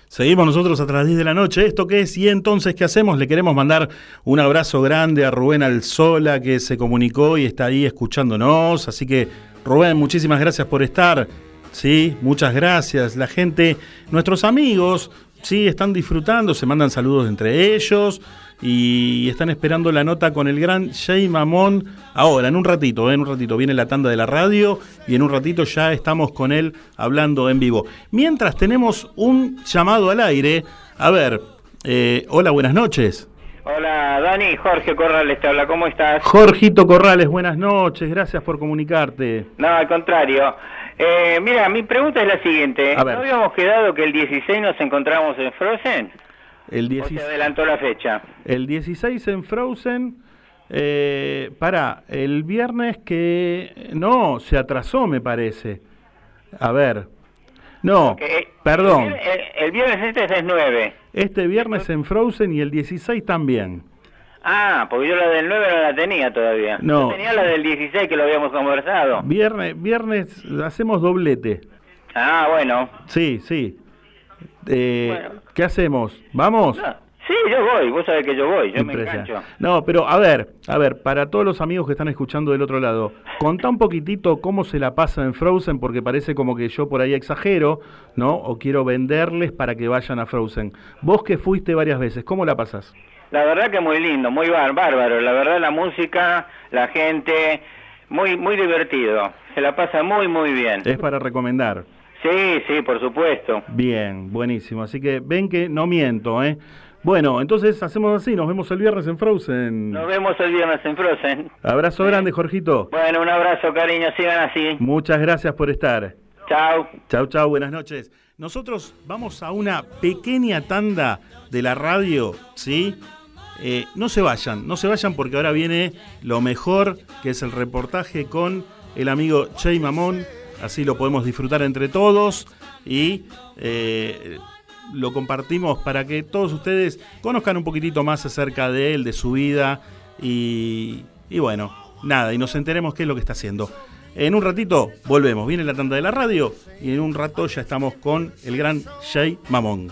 Seguimos nosotros las 10 de la noche. ¿Esto qué es? Y entonces, ¿qué hacemos? Le queremos mandar un abrazo grande a Rubén Alzola, que se comunicó y está ahí escuchándonos. Así que, Rubén, muchísimas gracias por estar. Sí, muchas gracias. La gente, nuestros amigos, sí, están disfrutando, se mandan saludos entre ellos y están esperando la nota con el gran Jay Mamón. Ahora, en un ratito, ¿eh? en un ratito viene la tanda de la radio y en un ratito ya estamos con él hablando en vivo. Mientras tenemos un llamado al aire. A ver, eh, hola, buenas noches. Hola Dani, Jorge Corrales te habla, ¿cómo estás? Jorgito Corrales, buenas noches, gracias por comunicarte. No, al contrario. Eh, mira, mi pregunta es la siguiente. A ver. ¿No habíamos quedado que el 16 nos encontramos en Frozen? El ¿O se 16, adelantó la fecha? el 16 en Frozen. Eh, para, el viernes que... No, se atrasó me parece. A ver. No, Eh, perdón. El, el viernes este es 9. Este viernes en Frozen y el 16 también. Ah, porque yo la del 9 no la tenía todavía. No. Yo tenía la del 16 que lo habíamos conversado. Viernes, viernes hacemos doblete. Ah, bueno. Sí, sí. Eh, Bueno. ¿Qué hacemos? ¿Vamos? No, sí, yo voy, vos sabés que yo voy, yo me engancho. No, pero a ver, a ver, para todos los amigos que están escuchando del otro lado, contá un poquitito cómo se la pasa en Frozen, porque parece como que yo por ahí exagero, ¿no? O quiero venderles para que vayan a Frozen. Vos que fuiste varias veces, ¿cómo la pasás? La verdad que muy lindo, muy bar- bárbaro. La verdad la música, la gente, muy muy divertido. Se la pasa muy muy bien. Es para recomendar. Sí, sí, por supuesto. Bien, buenísimo. Así que ven que no miento, ¿eh? Bueno, entonces hacemos así, nos vemos el viernes en Frozen. Nos vemos el viernes en Frozen. Abrazo grande, Jorgito. Bueno, un abrazo, cariño, sigan así. Muchas gracias por estar. Chao. Chau, chau, buenas noches. Nosotros vamos a una pequeña tanda de la radio, ¿sí? Eh, no se vayan, no se vayan porque ahora viene lo mejor, que es el reportaje con el amigo Che Mamón. Así lo podemos disfrutar entre todos y eh, lo compartimos para que todos ustedes conozcan un poquitito más acerca de él, de su vida y, y bueno, nada, y nos enteremos qué es lo que está haciendo. En un ratito volvemos, viene la tanda de la radio y en un rato ya estamos con el gran Jay Mamón.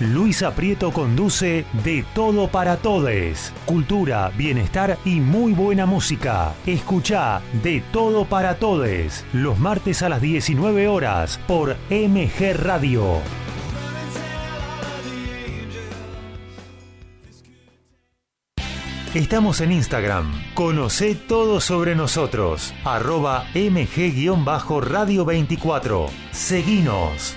Luisa Prieto conduce De Todo para Todes. Cultura, bienestar y muy buena música. Escucha De Todo para Todes los martes a las 19 horas por MG Radio. Estamos en Instagram. Conoce todo sobre nosotros. Arroba mg-radio 24. Seguinos.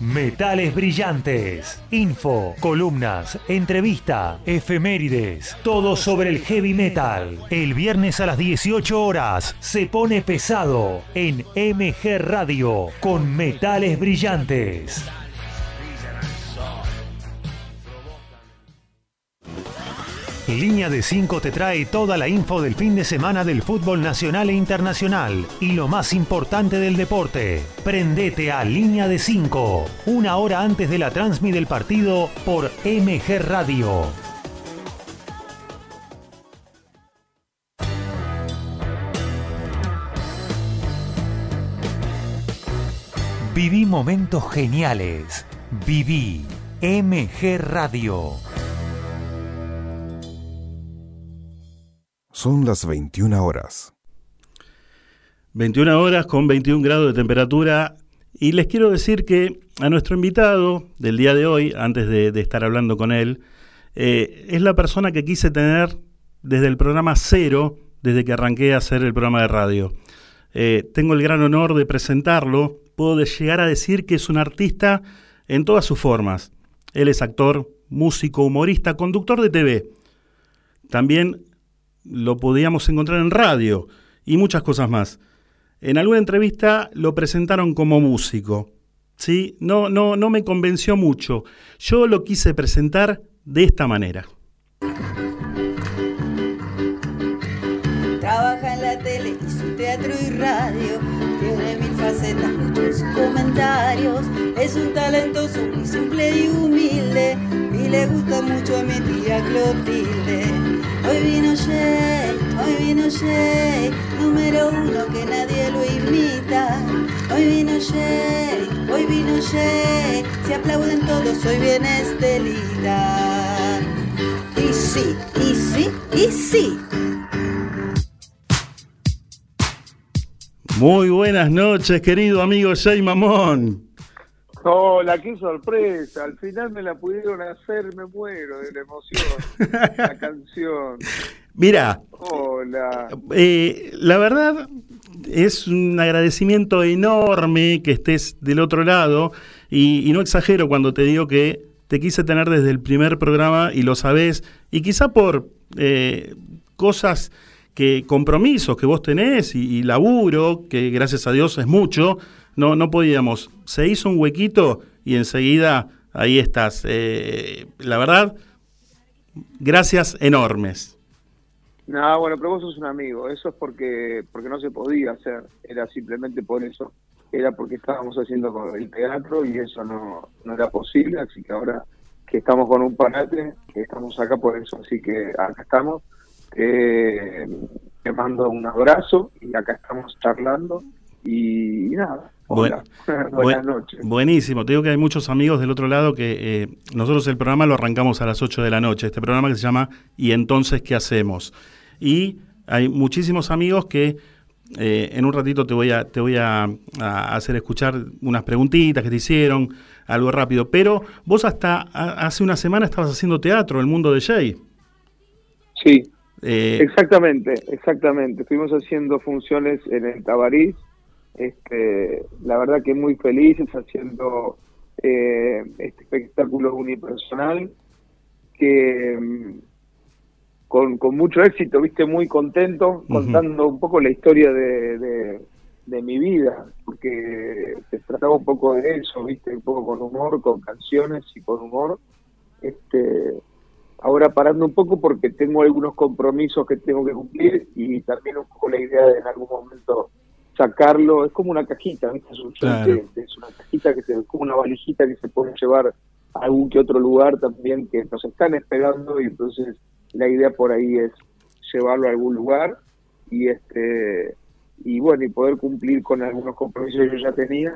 Metales brillantes. Info, columnas, entrevista, efemérides. Todo sobre el heavy metal. El viernes a las 18 horas se pone pesado en MG Radio con Metales brillantes. Línea de 5 te trae toda la info del fin de semana del fútbol nacional e internacional y lo más importante del deporte. Prendete a Línea de 5, una hora antes de la transmisión del partido por MG Radio. Viví momentos geniales. Viví MG Radio. Son las 21 horas. 21 horas con 21 grados de temperatura. Y les quiero decir que a nuestro invitado del día de hoy, antes de, estar hablando con él, eh, es la persona que quise tener desde el programa cero, desde que arranqué a hacer el programa de radio. Eh, tengo el gran honor de presentarlo. Puedo llegar a decir que es un artista en todas sus formas. Él es actor, músico, humorista, conductor de TV. También lo podíamos encontrar en radio y muchas cosas más. En alguna entrevista lo presentaron como músico. ¿sí? No, no, no me convenció mucho. Yo lo quise presentar de esta manera. Trabaja en la tele, hizo teatro y radio. Tiene mil facetas, muchos comentarios. Es un talentoso, muy simple y humilde. Y le gusta mucho a mi tía Clotilde. Hoy vino Jay, Hoy vino Jay, número uno que nadie lo imita. Hoy vino Jay, hoy vino Jay. Se aplauden todos, hoy viene Estelita. Y sí, y sí, y sí. Muy buenas noches, querido amigo Jay Mamón. Hola, qué sorpresa. Al final me la pudieron hacer, me muero de la emoción. la canción. Mira, Hola. eh, la verdad es un agradecimiento enorme que estés del otro lado y, y no exagero cuando te digo que te quise tener desde el primer programa y lo sabés y quizá por eh, cosas que compromisos que vos tenés y, y laburo que gracias a Dios es mucho no no podíamos se hizo un huequito y enseguida ahí estás Eh, la verdad gracias enormes No, bueno, pero vos sos un amigo. Eso es porque porque no se podía hacer. Era simplemente por eso. Era porque estábamos haciendo el teatro y eso no, no era posible. Así que ahora que estamos con un parate, que estamos acá por eso. Así que acá estamos. Eh, te mando un abrazo y acá estamos charlando. Y, nada. Hola. Buen- Buenas buen- noches. Buenísimo. Te digo que hay muchos amigos del otro lado que eh, nosotros el programa lo arrancamos a las 8 de la noche. Este programa que se llama ¿Y entonces qué hacemos? Y hay muchísimos amigos que eh, en un ratito te voy a te voy a, a hacer escuchar unas preguntitas que te hicieron, algo rápido. Pero vos hasta a- hace una semana estabas haciendo teatro, el mundo de Jay. Sí, Eh, exactamente, exactamente. Estuvimos haciendo funciones en el Tabarís. Este, la verdad que muy felices haciendo eh, este espectáculo unipersonal que mm, con, con mucho éxito, viste, muy contento, contando un poco la historia de, de, de mi vida, porque se trataba un poco de eso, viste, un poco con humor, con canciones y con humor. Este, ahora parando un poco porque tengo algunos compromisos que tengo que cumplir y también un poco la idea de en algún momento sacarlo, es como una cajita, ¿viste? Es, un Claro. es una cajita que se, como una valijita que se puede llevar a algún que otro lugar también que nos están esperando y entonces la idea por ahí es llevarlo a algún lugar y este y bueno y poder cumplir con algunos compromisos que yo ya tenía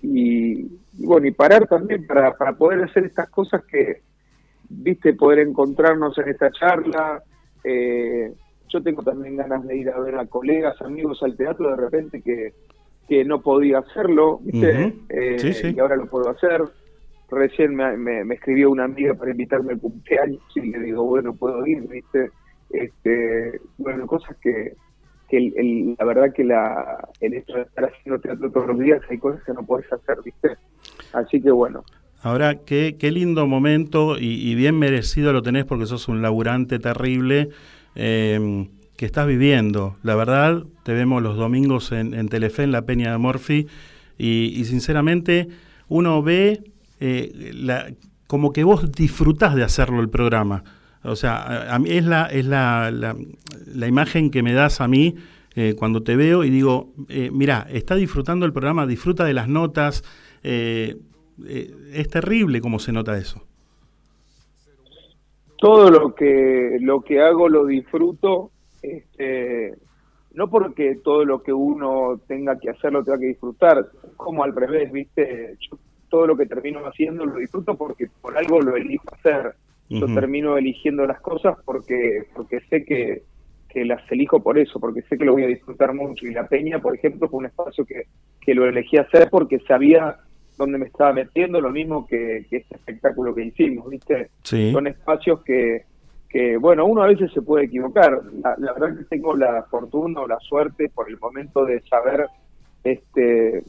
y, y bueno y parar también para, para poder hacer estas cosas que viste poder encontrarnos en esta charla eh, yo tengo también ganas de ir a ver a colegas amigos al teatro de repente que que no podía hacerlo viste. Eh, Sí, sí. y ahora lo puedo hacer. Recién me, me, me escribió una amiga para invitarme al cumpleaños y le digo bueno puedo ir viste este bueno cosas que que el, el- la verdad que la el hecho de estar haciendo teatro todos los días hay cosas que no podés hacer viste así que bueno. Ahora, qué, qué lindo momento y, y bien merecido lo tenés porque sos un laburante terrible eh, que estás viviendo. La verdad, te vemos los domingos en, en Telefe, en la Peña de Morphy, y, sinceramente uno ve eh, como que vos disfrutás de hacerlo el programa. O sea, es la, es la, la, imagen que me das a mí eh, cuando te veo y digo, eh, mira, está disfrutando el programa, disfruta de las notas. eh, es terrible cómo se nota eso. Todo lo que lo que hago lo disfruto este no porque todo lo que uno tenga que hacer lo tenga que disfrutar como al revés viste yo todo lo que termino haciendo lo disfruto porque por algo lo elijo hacer. Yo termino eligiendo las cosas porque porque sé que que las elijo por eso, porque sé que lo voy a disfrutar mucho. Y la Peña, por ejemplo, fue un espacio que, que lo elegí hacer porque sabía dónde me estaba metiendo, lo mismo que, que este espectáculo que hicimos, ¿viste? Sí. Son espacios que, que, bueno, uno a veces se puede equivocar. La, la verdad que tengo la fortuna o la suerte por el momento de saber, este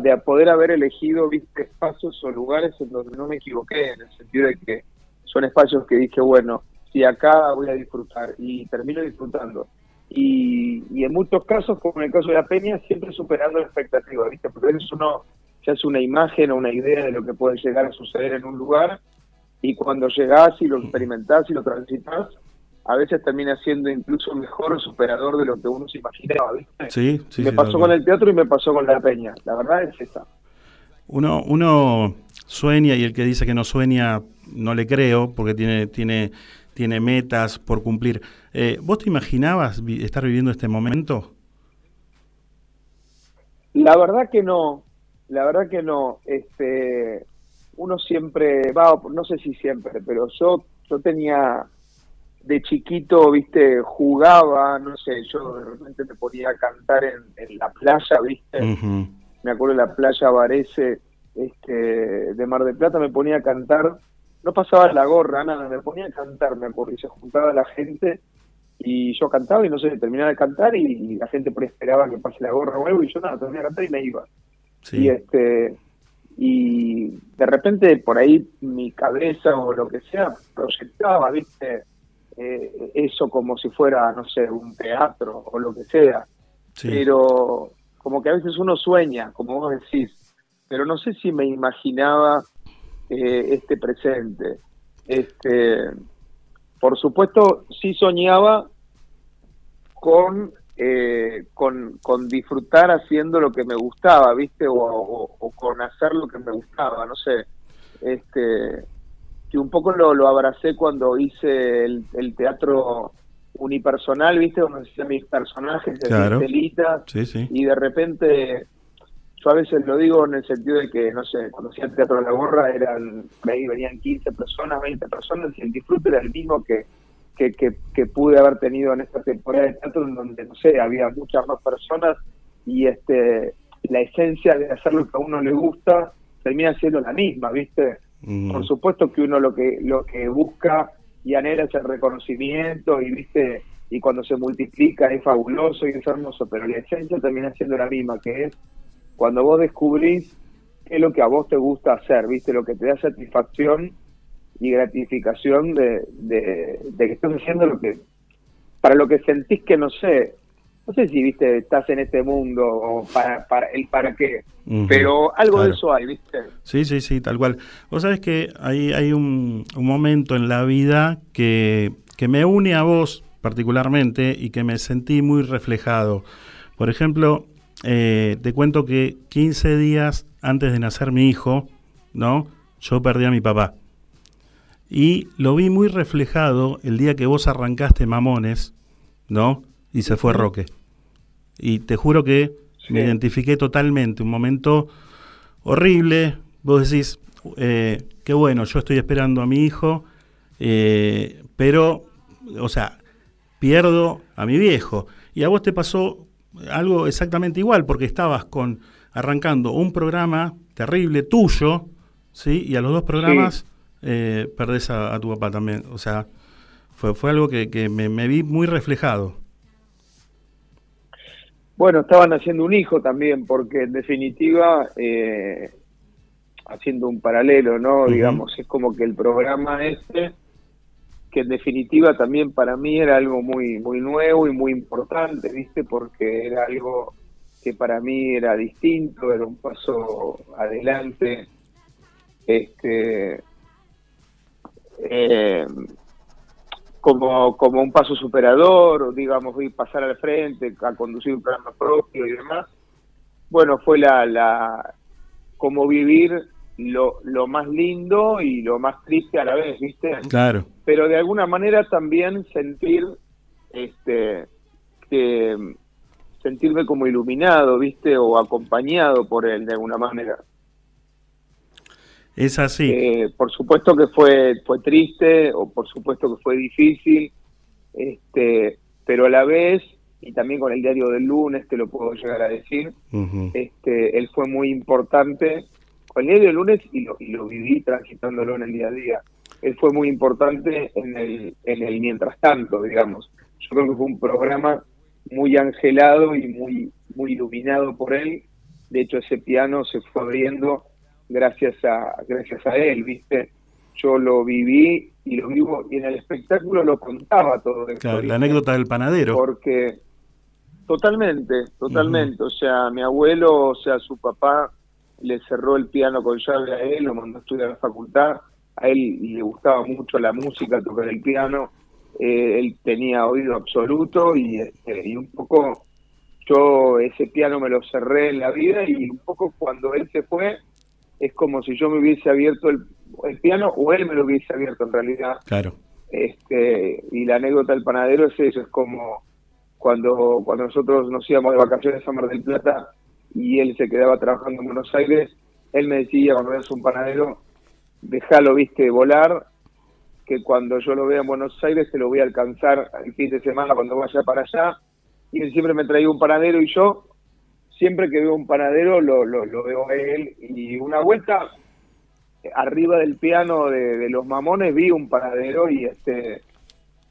de poder haber elegido, viste, espacios o lugares en donde no me equivoqué, en el sentido de que son espacios que dije, bueno, si acá voy a disfrutar y termino disfrutando. Y, y en muchos casos, como en el caso de la Peña, siempre superando la expectativa, ¿viste? Porque a veces uno se hace una imagen o una idea de lo que puede llegar a suceder en un lugar y cuando llegás y lo experimentás y lo transitas, a veces termina siendo incluso mejor o superador de lo que uno se imaginaba, ¿viste? Sí, sí, me sí, pasó con el teatro y me pasó con la Peña. La verdad es esa. Uno, uno sueña y el que dice que no sueña no le creo porque tiene, tiene, tiene metas por cumplir. Eh, ¿Vos te imaginabas vi- estar viviendo este momento? La verdad que no, la verdad que no. Este, uno siempre, va, no sé si siempre, pero yo, yo tenía de chiquito, viste, jugaba, no sé, yo de repente me ponía a cantar en, en la playa, viste. Me acuerdo de la playa Varese, este, de Mar del Plata, me ponía a cantar. No pasaba la gorra, nada, me ponía a cantar, me acuerdo, y se juntaba la gente y yo cantaba y no sé, terminaba de cantar y, y la gente por esperaba que pase la gorra o algo y yo nada, terminaba de cantar y me iba. Y este y de repente por ahí mi cabeza o lo que sea proyectaba, viste, Eh, eso como si fuera, no sé, un teatro o lo que sea. Pero como que a veces uno sueña, como vos decís, pero no sé si me imaginaba eh, este presente. Este, por supuesto, sí soñaba con, eh, con, con disfrutar haciendo lo que me gustaba, ¿viste? O, o- o con hacer lo que me gustaba, no sé. Este, que un poco lo, lo abracé cuando hice el, el teatro unipersonal, ¿viste? Donde hacía mis personajes, de Claro. telitas, Sí, sí. y de repente yo a veces lo digo en el sentido de que, no sé, cuando hacía el Teatro de la Gorra eran, ahí venían 15 personas, 20 personas, y el disfrute era el mismo que, que, que, que pude haber tenido en esta temporada de teatro, en donde, no sé, había muchas más personas, y este la esencia de hacer lo que a uno le gusta termina siendo la misma, ¿viste? Por supuesto que uno lo que lo que busca y anhela es el reconocimiento y viste y cuando se multiplica es fabuloso y es hermoso, pero la esencia termina siendo la misma, que es cuando vos descubrís qué es lo que a vos te gusta hacer, viste, lo que te da satisfacción y gratificación de, de, de que estás haciendo lo que para lo que sentís que no sé, no sé si viste estás en este mundo o para, para el para qué, pero algo de eso hay, viste. Sí, sí, sí, tal cual. Vos sabés que hay, hay un, un momento en la vida que, que me une a vos particularmente y que me sentí muy reflejado. Por ejemplo, eh, te cuento que 15 días antes de nacer mi hijo, ¿no? Yo perdí a mi papá. Y lo vi muy reflejado el día que vos arrancaste Mamones, ¿no? Y se fue Roque. Y te juro que me identifiqué totalmente. Un momento horrible. Vos decís, eh, qué bueno, yo estoy esperando a mi hijo, eh, pero, o sea, pierdo a mi viejo. Y a vos te pasó algo exactamente igual, porque estabas con arrancando un programa terrible tuyo, ¿sí? Y a los dos programas eh, perdés a, a tu papá también. O sea, fue, fue algo que, que me, me vi muy reflejado. Bueno, estaban haciendo un hijo también, porque en definitiva, eh, haciendo un paralelo, ¿no? Digamos, es como que el programa este, que en definitiva también para mí era algo muy, muy nuevo y muy importante, ¿viste? Porque era algo que para mí era distinto, era un paso adelante. Este, eh, como, como un paso superador, o digamos, ir pasar al frente, a conducir un programa propio y demás. Bueno, fue la, la como vivir lo, lo más lindo y lo más triste a la vez, ¿viste? Claro. Pero de alguna manera también sentir, este, que sentirme como iluminado, ¿viste? O acompañado por él de alguna manera. Es así. Eh, por supuesto que fue fue triste o por supuesto que fue difícil, este, pero a la vez y también con el diario del lunes te lo puedo llegar a decir, este, él fue muy importante con el diario del lunes y lo, y lo viví transitándolo en el día a día. Él fue muy importante en el, en el mientras tanto, digamos. Yo creo que fue un programa muy angelado y muy, muy iluminado por él. De hecho, ese piano se fue abriendo gracias a, gracias a él, ¿viste? Yo lo viví y lo vivo, y en el espectáculo lo contaba todo esto. Claro, la anécdota del panadero. Porque totalmente, totalmente. O sea, mi abuelo, o sea, su papá le cerró el piano con llave a él, lo mandó a estudiar a la facultad. A él le gustaba mucho la música, tocar el piano. Eh, él tenía oído absoluto y, este, y un poco yo ese piano me lo cerré en la vida y un poco cuando él se fue es como si yo me hubiese abierto el, el piano o él me lo hubiese abierto en realidad Claro. Este, y la anécdota del panadero es eso, es como cuando, cuando nosotros nos íbamos de vacaciones a Mar del Plata y él se quedaba trabajando en Buenos Aires, él me decía cuando veas un panadero, déjalo, viste, volar, que cuando yo lo vea en Buenos Aires se lo voy a alcanzar el fin de semana cuando vaya para allá. Y él siempre me traía un panadero y yo, siempre que veo un panadero, lo, lo, lo veo a él. Y una vuelta, arriba del piano de, de los mamones, vi un panadero y este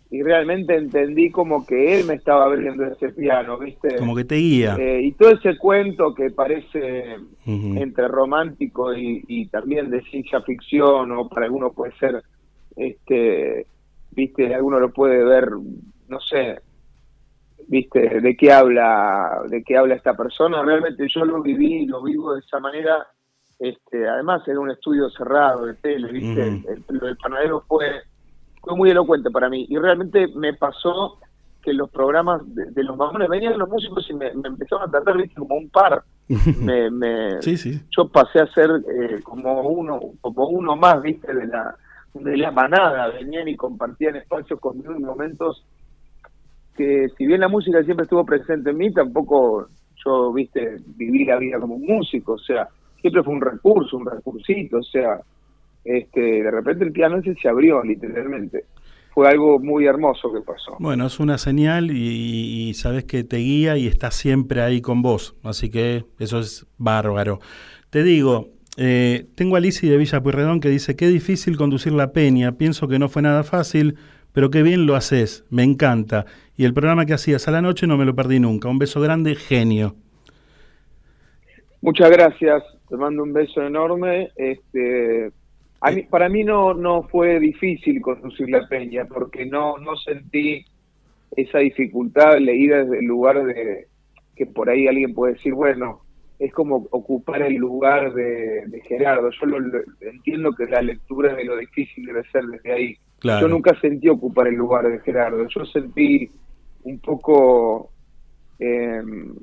y realmente entendí como que él me estaba abriendo ese piano, ¿viste? Como que te guía. Eh, y todo ese cuento que parece entre romántico y, y también de ciencia ficción, o para algunos puede ser, este, viste, alguno lo puede ver, no sé, viste, de qué habla, de qué habla esta persona. Realmente yo lo viví, lo vivo de esa manera. Este, además era un estudio cerrado de tele, viste, Ujú. el, lo del panadero fue, fue muy elocuente para mí y realmente me pasó que los programas de, de los mamones venían los músicos y me, me empezaron a tratar viste como un par me, me- Sí, sí. yo pasé a ser eh, como uno como uno más viste de la de la manada venían y compartían espacios conmigo en momentos que si bien la música siempre estuvo presente en mí tampoco yo viste viví la vida como un músico o sea siempre fue un recurso un recursito o sea este de repente el piano ese se abrió literalmente fue algo muy hermoso que pasó Bueno, es una señal y, y sabes que te guía y está siempre ahí con vos. Así que eso es bárbaro. Te digo, eh, tengo a Lizzy de Villa Pueyrredón que dice, qué difícil conducir la peña, pienso que no fue nada fácil, pero qué bien lo haces, me encanta. Y el programa que hacías a la noche no me lo perdí nunca. Un beso grande, genio. Muchas gracias, te mando un beso enorme. Este, a mí, para mí no, no fue difícil conducir la peña porque no, no sentí esa dificultad leída desde el lugar de que por ahí alguien puede decir, bueno, es como ocupar el lugar de, de Gerardo. Yo lo, lo- entiendo que la lectura de lo difícil debe ser desde ahí. Claro. Yo nunca sentí ocupar el lugar de Gerardo. Yo sentí un poco... em,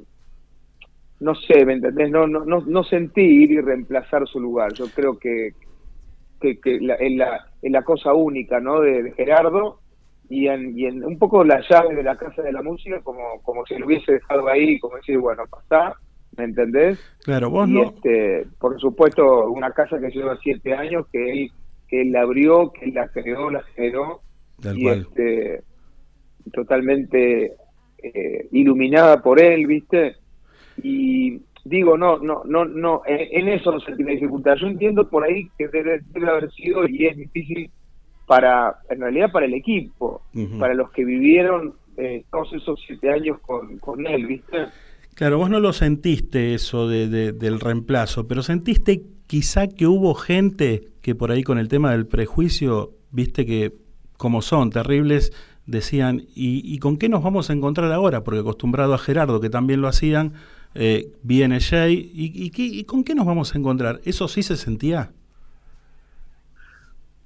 no sé, ¿me entendés? No, no, no, no sentí ir y reemplazar su lugar. Yo creo que, que, que la, es, la, es la cosa única, ¿no? De, de Gerardo y en, y en un poco la llave de la Casa de la Música, como, como si lo hubiese dejado ahí, como decir, bueno, pasá, ¿me entendés? Claro, vos y no... este, por supuesto, una casa que lleva siete años, que él, que él la abrió, que él la creó, la generó, Tal y cual. este, totalmente eh, iluminada por él, ¿viste? Y digo, no, no, no, no, en, en eso no sentí la dificultad. Yo entiendo por ahí que debe, debe haber sido y es difícil para, en realidad para el equipo, para los que vivieron eh, todos esos siete años con, con él, ¿viste? Claro, vos no lo sentiste eso de, de- del reemplazo, pero sentiste quizá que hubo gente que por ahí con el tema del prejuicio, viste que como son terribles, decían, ¿y, y con qué nos vamos a encontrar ahora? Porque acostumbrado a Gerardo, que también lo hacían, eh, viene Jay, ¿y, y, qué- y con qué nos vamos a encontrar? ¿Eso sí se sentía?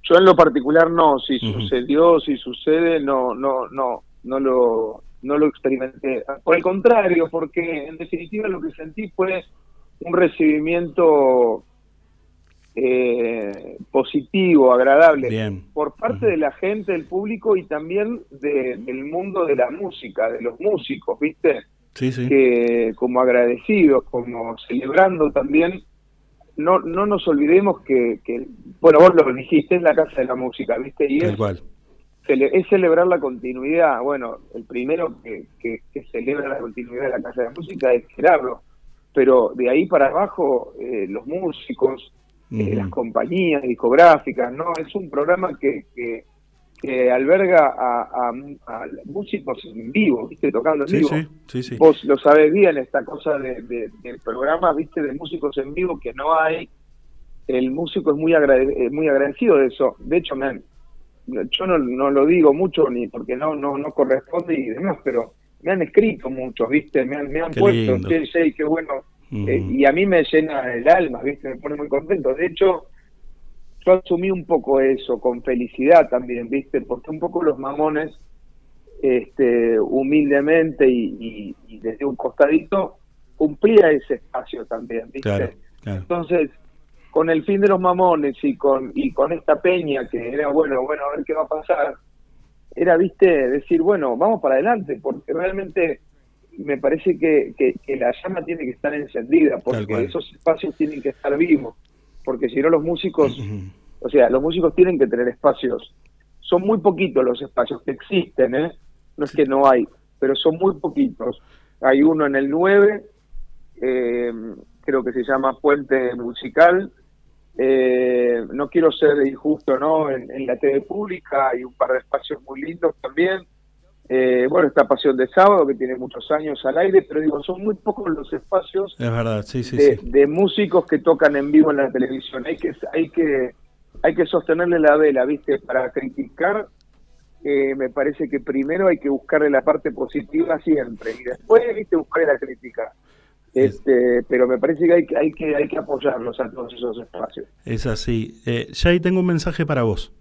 Yo en lo particular no, si sucedió, si sucede, no, no, no, no lo, no lo experimenté. Por el contrario, porque en definitiva lo que sentí fue un recibimiento eh, positivo, agradable, Bien. por parte de la gente, del público y también de- del mundo de la música, de los músicos, ¿viste? Sí, sí. que como agradecidos, como celebrando también, no, no nos olvidemos que, que, bueno, vos lo dijiste, es la Casa de la Música, ¿viste? Y es, cual. cele- es celebrar la continuidad. Bueno, el primero que, que, que celebra la continuidad de la Casa de la Música es Gerardo, pero de ahí para abajo eh, los músicos, eh, las compañías discográficas, ¿no? Es un programa que, que, que alberga a, a- a músicos en vivo, ¿viste? Tocando en Sí, vivo. sí, sí. Vos lo sabés bien, esta cosa de, de, de programas, viste, de músicos en vivo que no hay. El músico es muy, agrade- eh, muy agradecido de eso. De hecho, me yo no, no lo digo mucho ni porque no, no, no corresponde y demás, pero me han escrito muchos, viste, me han, me han Qué puesto, lindo. che, che, qué bueno. Eh, y a mí me llena el alma, viste, me pone muy contento. De hecho, yo asumí un poco eso, con felicidad también, viste, porque un poco los mamones este, humildemente y, y- y desde un costadito cumplía ese espacio también, ¿viste? Claro, claro. Entonces, con el fin de los mamones y con y con esta peña que era bueno, bueno, a ver qué va a pasar, era, viste, decir, bueno, vamos para adelante, porque realmente me parece que, que- que la llama tiene que estar encendida, porque esos espacios tienen que estar vivos, porque si no los músicos, o sea, los músicos tienen que tener espacios. Son muy poquitos los espacios que existen, ¿eh? No es que no hay, pero son muy poquitos. Hay uno en el 9, eh, creo que se llama Puente Musical. Eh, no quiero ser injusto, ¿no? En, en la TV pública hay un par de espacios muy lindos también. Eh, bueno, está Pasión de Sábado, que tiene muchos años al aire, pero digo, son muy pocos los espacios Es verdad, sí, sí, de, sí. de músicos que tocan en vivo en la televisión. Hay que, hay que, hay que sostenerle la vela, ¿viste? Para criticar, eh, me parece que primero hay que buscarle la parte positiva siempre y después, ¿viste? Buscarle la crítica. Este, pero me parece que hay, que- hay que hay que apoyarlos a todos esos espacios. Es así. Eh, Jay, tengo un mensaje para vos.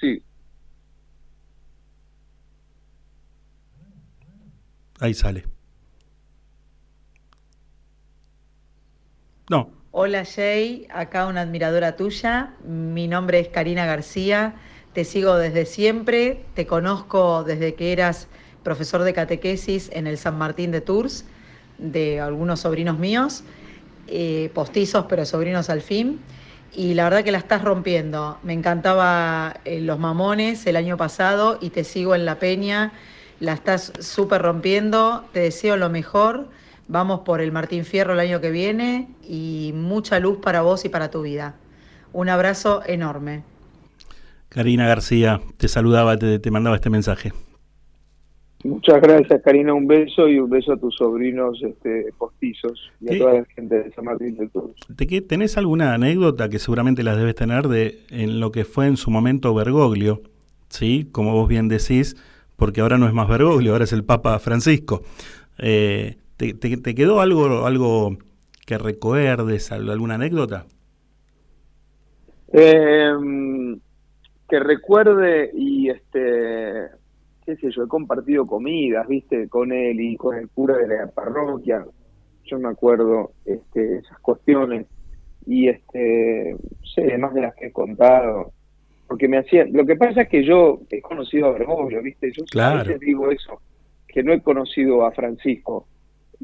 Sí. Ahí sale. No, Hola Jay, acá una admiradora tuya. Mi nombre es Karina García. Te sigo desde siempre. Te conozco desde que eras profesor de catequesis en el San Martín de Tours, de algunos sobrinos míos, eh, postizos, pero sobrinos al fin. Y la verdad que la estás rompiendo. Me encantaba eh, Los Mamones el año pasado y te sigo en La Peña. La estás súper rompiendo. Te deseo lo mejor. Vamos por el Martín Fierro el año que viene y mucha luz para vos y para tu vida. Un abrazo enorme. Karina García te saludaba, te, te mandaba este mensaje. Muchas gracias, Karina. Un beso y un beso a tus sobrinos este, postizos y ¿Qué? a toda la gente de San Martín de Tours. ¿Te que- ¿Tenés alguna anécdota que seguramente las debes tener de en lo que fue en su momento Bergoglio? ¿Sí? Como vos bien decís, porque ahora no es más Bergoglio, ahora es el Papa Francisco. Eh, ¿te, te- te quedó algo, algo que recuerdes, al- alguna anécdota? Eh, que recuerde y este qué sé yo, he compartido comidas, viste, con él y con el cura de la parroquia. Yo me acuerdo este, esas cuestiones y este sé más de las que he contado porque me hacía lo que pasa es que yo he conocido a Bergoglio, viste, yo Claro. veces digo eso, que no he conocido a Francisco.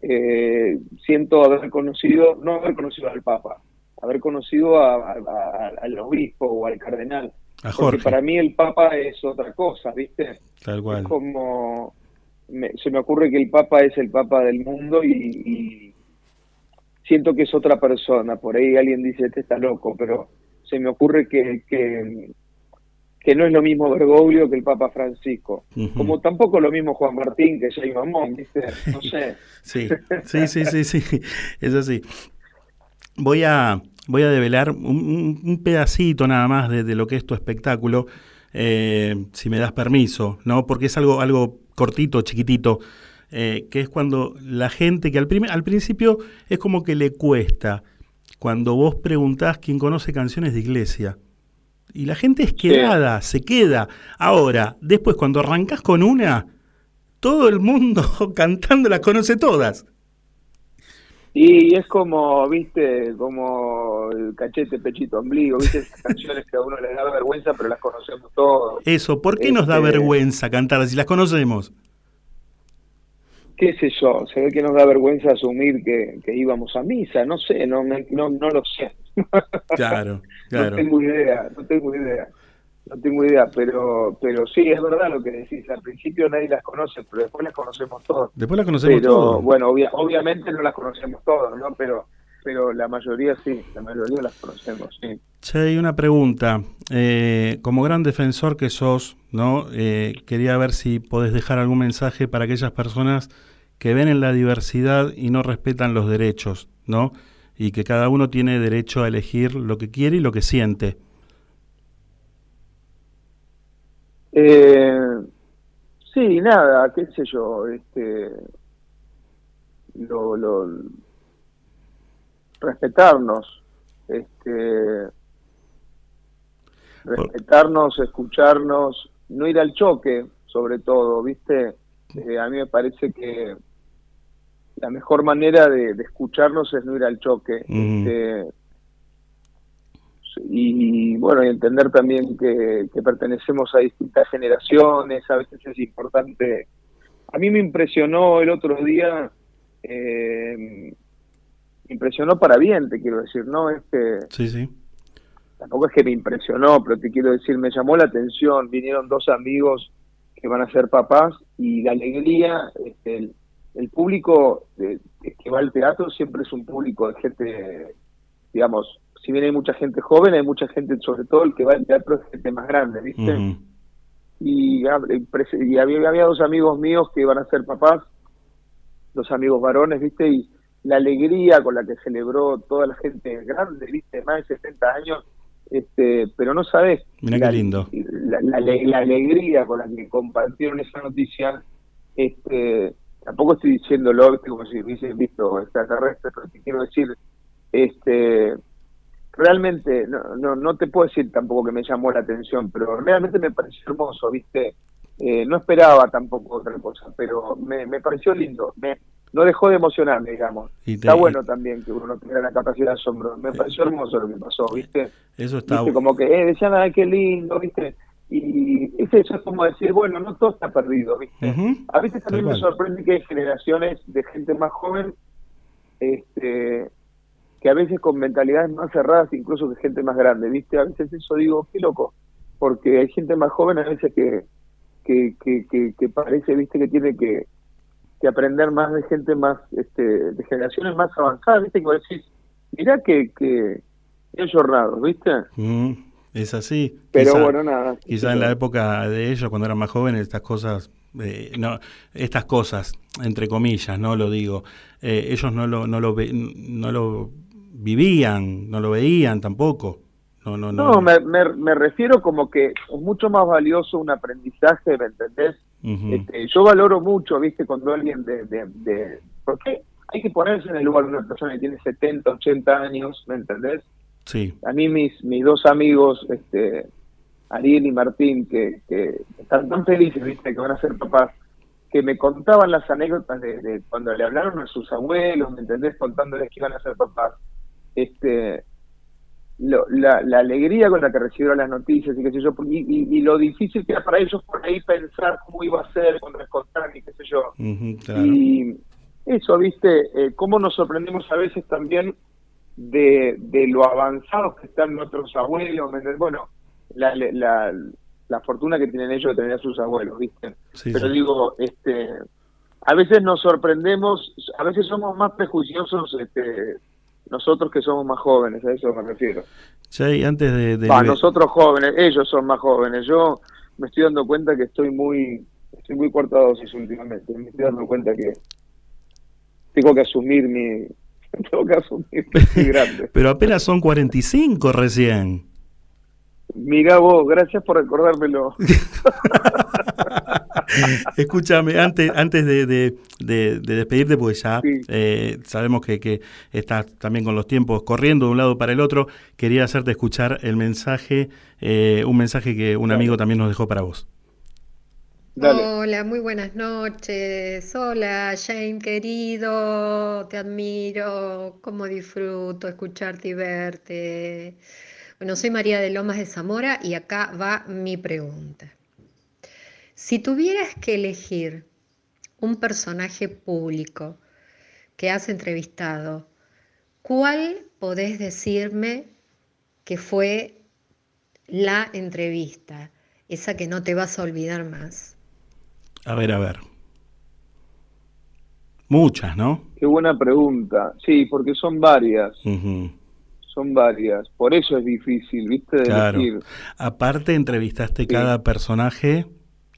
Eh, siento haber conocido, no haber conocido al Papa, haber conocido a- a- a- al obispo o al cardenal. A Porque Jorge. para mí el Papa es otra cosa, ¿viste? Tal Es cual. como. me- se me ocurre que el Papa es el Papa del mundo y, y siento que es otra persona. Por ahí alguien dice, este está loco, pero se me ocurre que, que, que no es lo mismo Bergoglio que el Papa Francisco. Como tampoco lo mismo Juan Martín que Jay Mamón, ¿viste? No sé. Sí, sí, sí, sí, sí, es así. Voy a, voy a develar un, pedacito nada más de, de lo que es tu espectáculo, eh, si me das permiso, ¿no? Porque es algo, algo cortito, chiquitito, eh, que es cuando la gente, que al, al principio es como que le cuesta, cuando vos preguntás quién conoce canciones de iglesia. Y la gente es quedada, se queda. Ahora, después cuando arrancás con una, todo el mundo cantando las conoce todas. Y es como, viste, como el cachete, pechito, ombligo, viste, esas canciones que a uno le da vergüenza, pero las conocemos todos. Eso, ¿por qué nos da Este- vergüenza cantarlas si las conocemos? qué sé yo, se ve que nos da vergüenza asumir que, que íbamos a misa, no sé, no, no, no lo sé. Claro, No tengo idea, no tengo idea, no tengo idea, pero, pero sí, es verdad lo que decís, al principio nadie las conoce, pero después las conocemos todos. Después las conocemos pero, todos. Bueno, obvia- obviamente no las conocemos todos, ¿no? Pero, pero la mayoría sí, la mayoría las conocemos, sí. Che, hay una pregunta. Eh, como gran defensor que sos, ¿no? Eh, quería ver si podés dejar algún mensaje para aquellas personas que ven en la diversidad y no respetan los derechos, ¿no? Y que cada uno tiene derecho a elegir lo que quiere y lo que siente. Eh, sí, nada, qué sé yo, este, lo, lo, respetarnos, este, respetarnos, escucharnos, no ir al choque, sobre todo, ¿viste? Eh, a mí me parece que la mejor manera de, de escucharnos es no ir al choque. Este, y bueno, y entender también que, que pertenecemos a distintas generaciones, a veces es importante. A mí me impresionó el otro día, eh, me impresionó para bien, te quiero decir, ¿no? Es que Sí, sí. tampoco es que me impresionó, pero te quiero decir, me llamó la atención, vinieron dos amigos que van a ser papás y la alegría, este, el, público de- que va al teatro siempre es un público de gente, digamos, si bien hay mucha gente joven, hay mucha gente, sobre todo el que va al teatro es gente más grande, ¿viste? Ujú. y, había, había dos amigos míos que iban a ser papás, dos amigos varones, ¿viste? Y la alegría con la que celebró toda la gente grande, ¿viste? Más de 70 años, este, pero no sabes Mirá la, qué lindo. la, la ale- la alegría con la que compartieron esa noticia, este, tampoco estoy diciéndolo ¿viste? como si hubiesen visto extraterrestres, pero te quiero decir, este, realmente no, no, no te puedo decir tampoco que me llamó la atención, pero realmente me pareció hermoso, ¿viste? Eh, no esperaba tampoco otra cosa, pero me, me pareció lindo. Me, no dejó de emocionarme, digamos. Y te- Está bueno también que uno no tenga la capacidad de asombro. Me pareció hermoso lo que pasó, ¿viste? Eso está ¿Viste? Como que eh, decían, ay, qué lindo, ¿viste? Y es eso, es como decir, bueno, no todo está perdido, ¿viste? A veces también me sorprende que hay generaciones de gente más joven este, que a veces con mentalidades más cerradas incluso que gente más grande, ¿viste? A veces eso digo, qué loco, porque hay gente más joven a veces que, que, que, que, que parece, ¿viste? Que tiene que, que aprender más de gente más, este, de generaciones más avanzadas, ¿viste? Vos decís, mirá que, que, que jornados, ¿viste? Mm, es así. Pero Quizá- bueno, nada. Quizá en la época de ellos, cuando eran más jóvenes, estas cosas, eh, no, estas cosas, entre comillas, no lo digo, eh, ellos no lo, no lo, ve- no lo vivían, no lo veían tampoco. No, no, no. No, me, me, me refiero como que es mucho más valioso un aprendizaje, ¿me entendés? Este, yo valoro mucho, viste, cuando alguien de, de, de... Porque hay que ponerse en el lugar de una persona que tiene 70, 80 años, ¿me entendés? Sí. A mí mis, mis dos amigos, este, Ariel y Martín, que, que están tan felices, viste, que van a ser papás, que me contaban las anécdotas de, de cuando le hablaron a sus abuelos, ¿me entendés? Contándoles que iban a ser papás. Este, lo- la, la alegría con la que recibieron las noticias y qué sé yo, y, y- y lo difícil que era para ellos por ahí pensar cómo iba a ser con contar y qué sé yo. Claro. Y eso, viste, eh, cómo nos sorprendemos a veces también de, de lo avanzados que están nuestros abuelos, bueno, la, la, la fortuna que tienen ellos de tener a sus abuelos, viste. Sí, Pero sí. digo, este, a veces nos sorprendemos, a veces somos más prejuiciosos, este, nosotros que somos más jóvenes, a eso me refiero. Che, antes de... nosotros jóvenes, ellos son más jóvenes. Yo me estoy dando cuenta que estoy muy, estoy muy cuarta dosis últimamente. Me estoy dando cuenta que tengo que asumir mi, que asumir que soy grande. Pero apenas son 45 recién. Mirá vos, gracias por recordármelo. Escúchame, antes, antes de, de- de- de despedirte, porque ya eh, sabemos que, que estás también con los tiempos corriendo de un lado para el otro, quería hacerte escuchar el mensaje, eh, un mensaje que un amigo también nos dejó para vos. Hola, muy buenas noches. Hola, Jane querido, te admiro, cómo disfruto escucharte y verte. Bueno, soy María de Lomas de Zamora y acá va mi pregunta. Si tuvieras que elegir un personaje público que has entrevistado, ¿cuál podés decirme que fue la entrevista, esa que no te vas a olvidar más? A ver, a ver. Muchas, ¿no? Qué buena pregunta. Sí, porque son varias, son varias. Por eso es difícil, ¿viste? De Claro. elegir. Aparte, entrevistaste cada personaje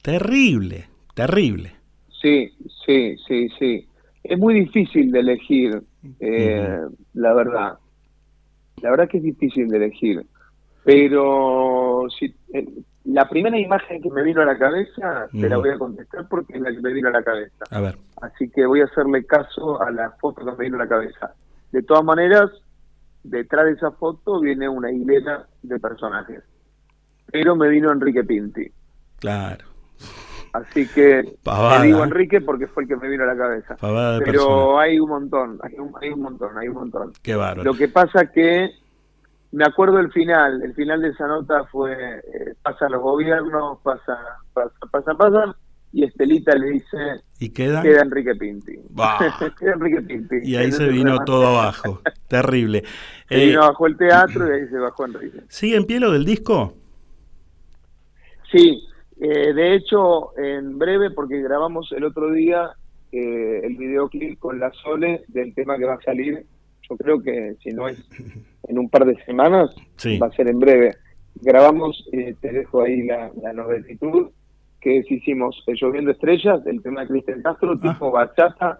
terrible, terrible. Sí, sí, sí, sí. Es muy difícil de elegir, eh, la verdad. La verdad que es difícil de elegir. Pero si, eh, la primera imagen que me vino a la cabeza, te la voy a contestar porque es la que me vino a la cabeza. A ver. Así que voy a hacerle caso a la foto que me vino a la cabeza. De todas maneras, detrás de esa foto viene una hilera de personajes. Pero me vino Enrique Pinti. Claro. Así que Pavada, te digo ¿eh? Enrique porque fue el que me vino a la cabeza. Pavada de Pero persona. hay un montón, hay un, hay un montón, hay un montón. Qué bárbaro. Lo que pasa que me acuerdo el final, el final de esa nota fue, eh, pasan los gobiernos, pasa, pasa, pasa, pasa, y Estelita le dice, ¿Y queda? queda Enrique Pinti. Queda Enrique Pinti. Y ahí se vino todo abajo. Terrible. Se Eh, vino abajo el teatro y ahí se bajó Enrique. ¿Sigue en pie lo del disco? Sí, eh, de hecho, en breve, porque grabamos el otro día eh, el videoclip con la Sole del tema que va a salir, yo creo que si no es en un par de semanas, Sí. va a ser en breve. Grabamos, eh, te dejo ahí la, la que es, hicimos eh, Lloviendo Estrellas, el tema de Cristian Castro, tipo bachata,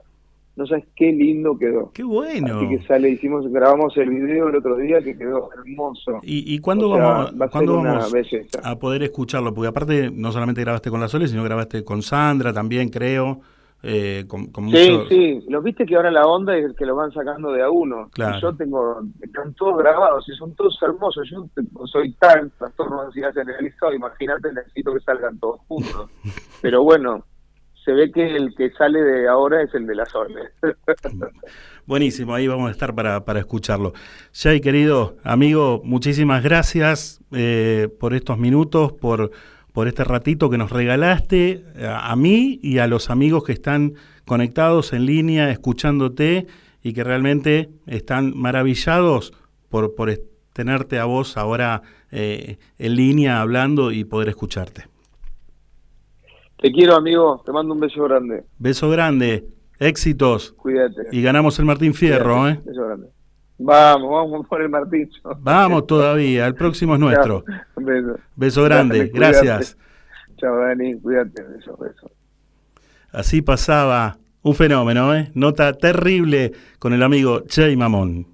no sabes qué lindo quedó. Qué bueno. Así que sale, hicimos, grabamos el video el otro día que quedó hermoso. ¿Y, y cuándo O sea, vamos, va a cuándo vamos a poder escucharlo? Porque aparte no solamente grabaste con la Sole, sino grabaste con Sandra también, creo. Eh, con, con Sí, sí, los viste que ahora la onda es que lo van sacando de a uno. Claro. Y yo tengo, están todos grabados y son todos hermosos. Yo te- soy tan trastorno de ansiedad generalizado, imagínate, necesito que salgan todos juntos. Pero bueno, se ve que el que sale de ahora es el de la Sole. Buenísimo, ahí vamos a estar para, para escucharlo. Jay, querido amigo, muchísimas gracias eh, por estos minutos, por, por este ratito que nos regalaste a, a mí y a los amigos que están conectados en línea, escuchándote y que realmente están maravillados por, por tenerte a vos ahora eh, en línea hablando y poder escucharte. te quiero, amigo. Te mando un beso grande. Beso grande, éxitos Cuídate. y ganamos el Martín Fierro, ¿eh? Beso grande. Vamos, vamos por el Martín. Vamos todavía, el próximo es nuestro. Beso. Beso grande, Dale, gracias. Chao, Dani. Cuídate. Beso, beso. Así pasaba un fenómeno, ¿eh? Nota terrible con el amigo Che Mamón.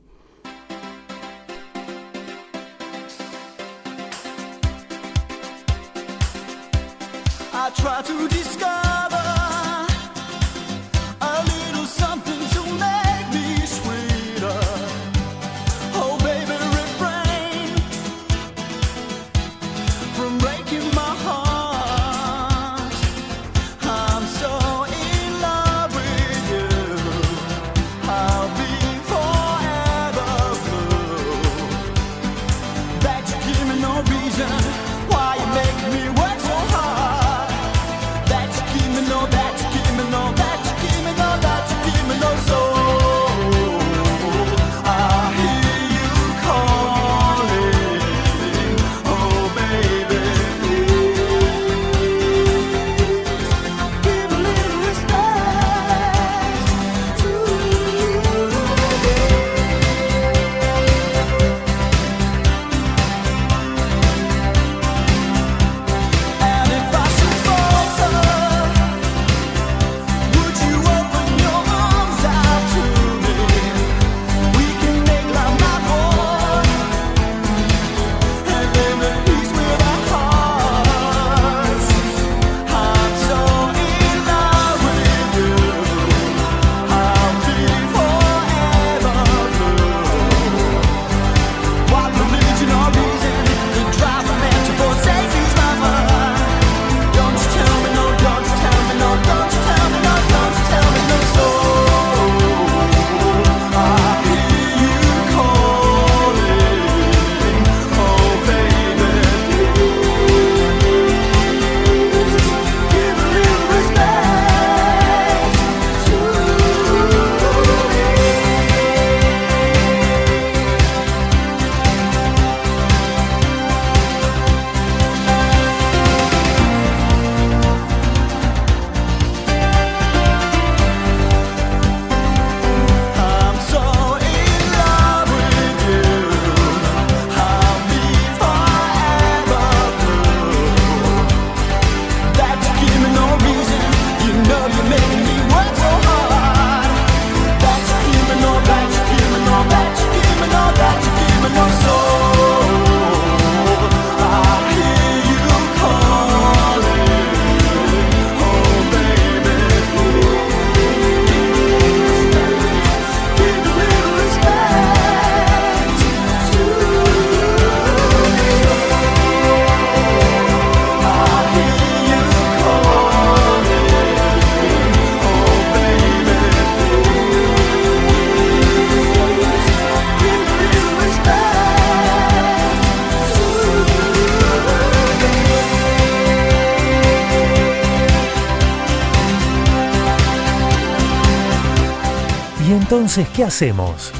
Entonces qué hacemos?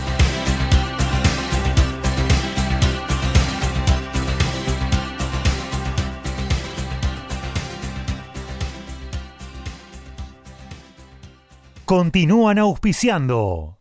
Continúan auspiciando.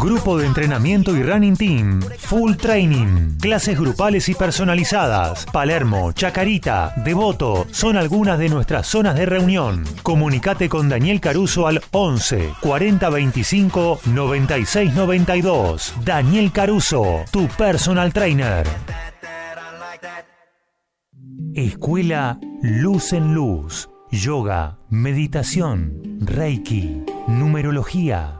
Grupo de entrenamiento y running team. Full training. Clases grupales y personalizadas. Palermo, Chacarita, Devoto son algunas de nuestras zonas de reunión. Comunicate con Daniel Caruso al 11 40 25 96 92. Daniel Caruso, tu personal trainer. Escuela Luz en Luz. Yoga, meditación, Reiki, numerología.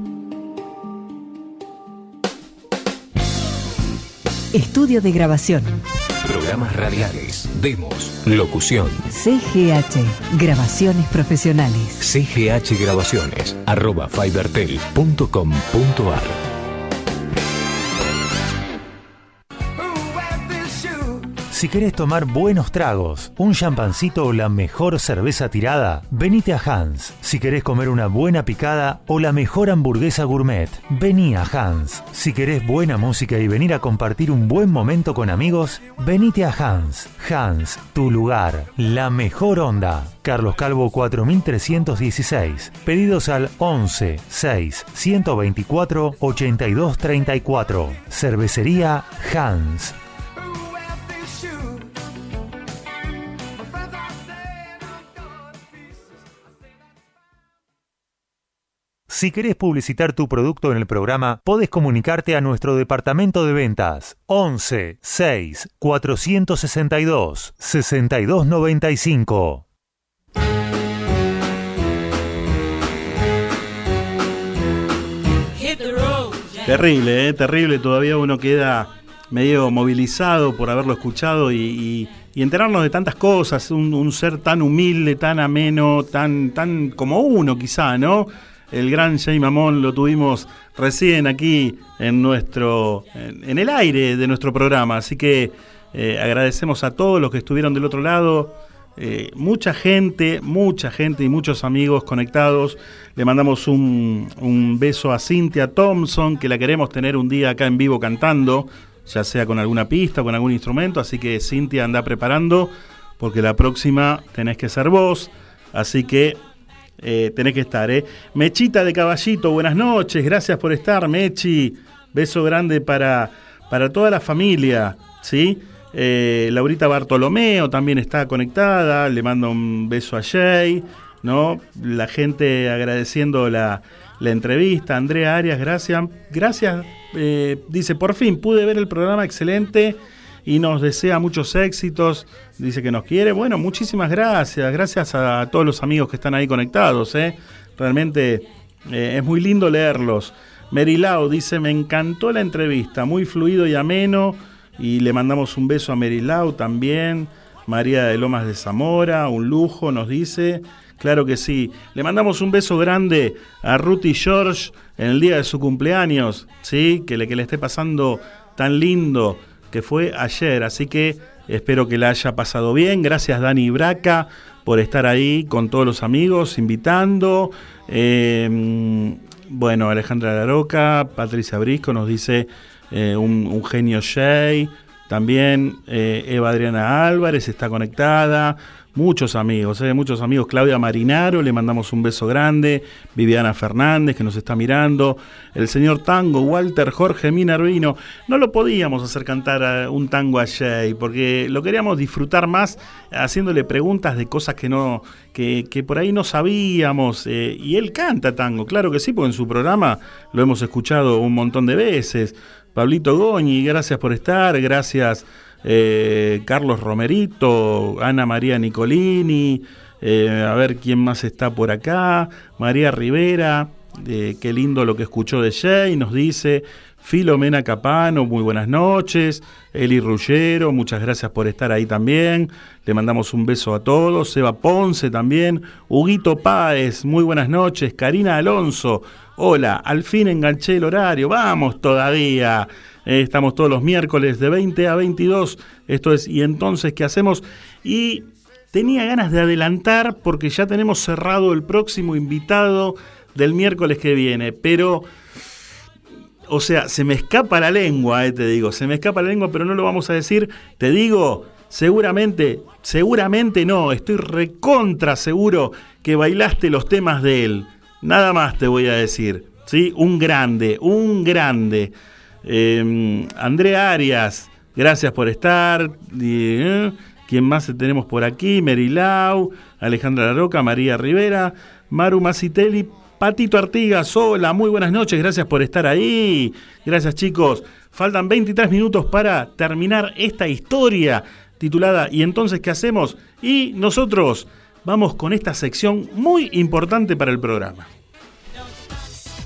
Estudio de grabación. Programas radiales, demos, locución. CGH. Grabaciones profesionales. CGH Grabaciones, arroba fibertel.com.ar. Si querés tomar buenos tragos, un champancito o la mejor cerveza tirada, venite a Hans. Si querés comer una buena picada o la mejor hamburguesa gourmet, vení a Hans. Si querés buena música y venir a compartir un buen momento con amigos, venite a Hans. Hans, tu lugar, la mejor onda. Carlos Calvo 4316. Pedidos al 11 6 124 82 34. Cervecería Hans. Si querés publicitar tu producto en el programa, podés comunicarte a nuestro departamento de ventas 11 6 462 6295. Hit the road, Jack. Terrible, ¿eh? terrible. Todavía uno queda medio movilizado por haberlo escuchado y, y- y enterarnos de tantas cosas. Un, un ser tan humilde, tan ameno, tan, tan como uno quizá, ¿no? El gran Jay Mamón lo tuvimos recién aquí en nuestro en, el aire de nuestro programa. Así que eh, agradecemos a todos los que estuvieron del otro lado. Eh, mucha gente, mucha gente y muchos amigos conectados. Le mandamos un, un beso a Cynthia Thompson, que la queremos tener un día acá en vivo cantando, ya sea con alguna pista o con algún instrumento. Así que Cintia anda preparando, porque la próxima tenés que ser vos. Así que eh, tenés que estar, ¿eh? Mechita de Caballito, buenas noches, gracias por estar, Mechi. Beso grande para, para toda la familia, ¿sí? Eh, Laurita Bartolomeo también está conectada, le mando un beso a Jay, ¿no? La gente agradeciendo la, la entrevista. Andrea Arias, gracias. Gracias, eh, dice, por fin pude ver el programa excelente y nos desea muchos éxitos. Dice que nos quiere. Bueno, muchísimas gracias. Gracias a todos los amigos que están ahí conectados. ¿eh? Realmente eh, es muy lindo leerlos. Merilao dice, me encantó la entrevista, muy fluido y ameno. Y le mandamos un beso a Merilao también. María de Lomas de Zamora, un lujo, nos dice. Claro que sí. Le mandamos un beso grande a Ruth y George en el día de su cumpleaños, ¿sí? Que le, que le esté pasando tan lindo que fue ayer. Así que espero que la haya pasado bien. Gracias Dani Braca por estar ahí con todos los amigos, invitando. Eh, bueno, Alejandra Laroca, Patricia Brisco nos dice eh, un, un genio Jay, también eh, Eva Adriana Álvarez está conectada, muchos amigos, eh, muchos amigos, Claudia Marinaro, le mandamos un beso grande, Viviana Fernández que nos está mirando, el señor Tango, Walter Jorge Minervino, no lo podíamos hacer cantar un tango a Jay, porque lo queríamos disfrutar más haciéndole preguntas de cosas que no, que, que por ahí no sabíamos, eh, y él canta tango, claro que sí, porque en su programa lo hemos escuchado un montón de veces. Pablito Goñi, gracias por estar, gracias eh, Carlos Romerito, Ana María Nicolini, eh, a ver quién más está por acá, María Rivera, eh, qué lindo lo que escuchó de Jay, nos dice. Filomena Capano, muy buenas noches, Eli Rullero, muchas gracias por estar ahí también, le mandamos un beso a todos, Seba Ponce también, Huguito Páez, muy buenas noches, Karina Alonso, hola, al fin enganché el horario, vamos todavía. Eh, estamos todos los miércoles de 20 a 22. Esto es ¿Y entonces qué hacemos? Y tenía ganas de adelantar porque ya tenemos cerrado el próximo invitado del miércoles que viene, pero o sea, se me escapa la lengua, eh, te digo, se me escapa la lengua, pero no lo vamos a decir. Te digo, seguramente, seguramente no, estoy recontra seguro que bailaste los temas de él. Nada más te voy a decir, ¿sí? Un grande, un grande. Eh, Andrea Arias, gracias por estar. Eh, ¿Quién más tenemos por aquí? Merilau, Alejandra La Roca, María Rivera, Maru Macitelli, Patito Artigas, hola, muy buenas noches, gracias por estar ahí. Gracias chicos. Faltan 23 minutos para terminar esta historia titulada ¿Y entonces qué hacemos? Y nosotros vamos con esta sección muy importante para el programa.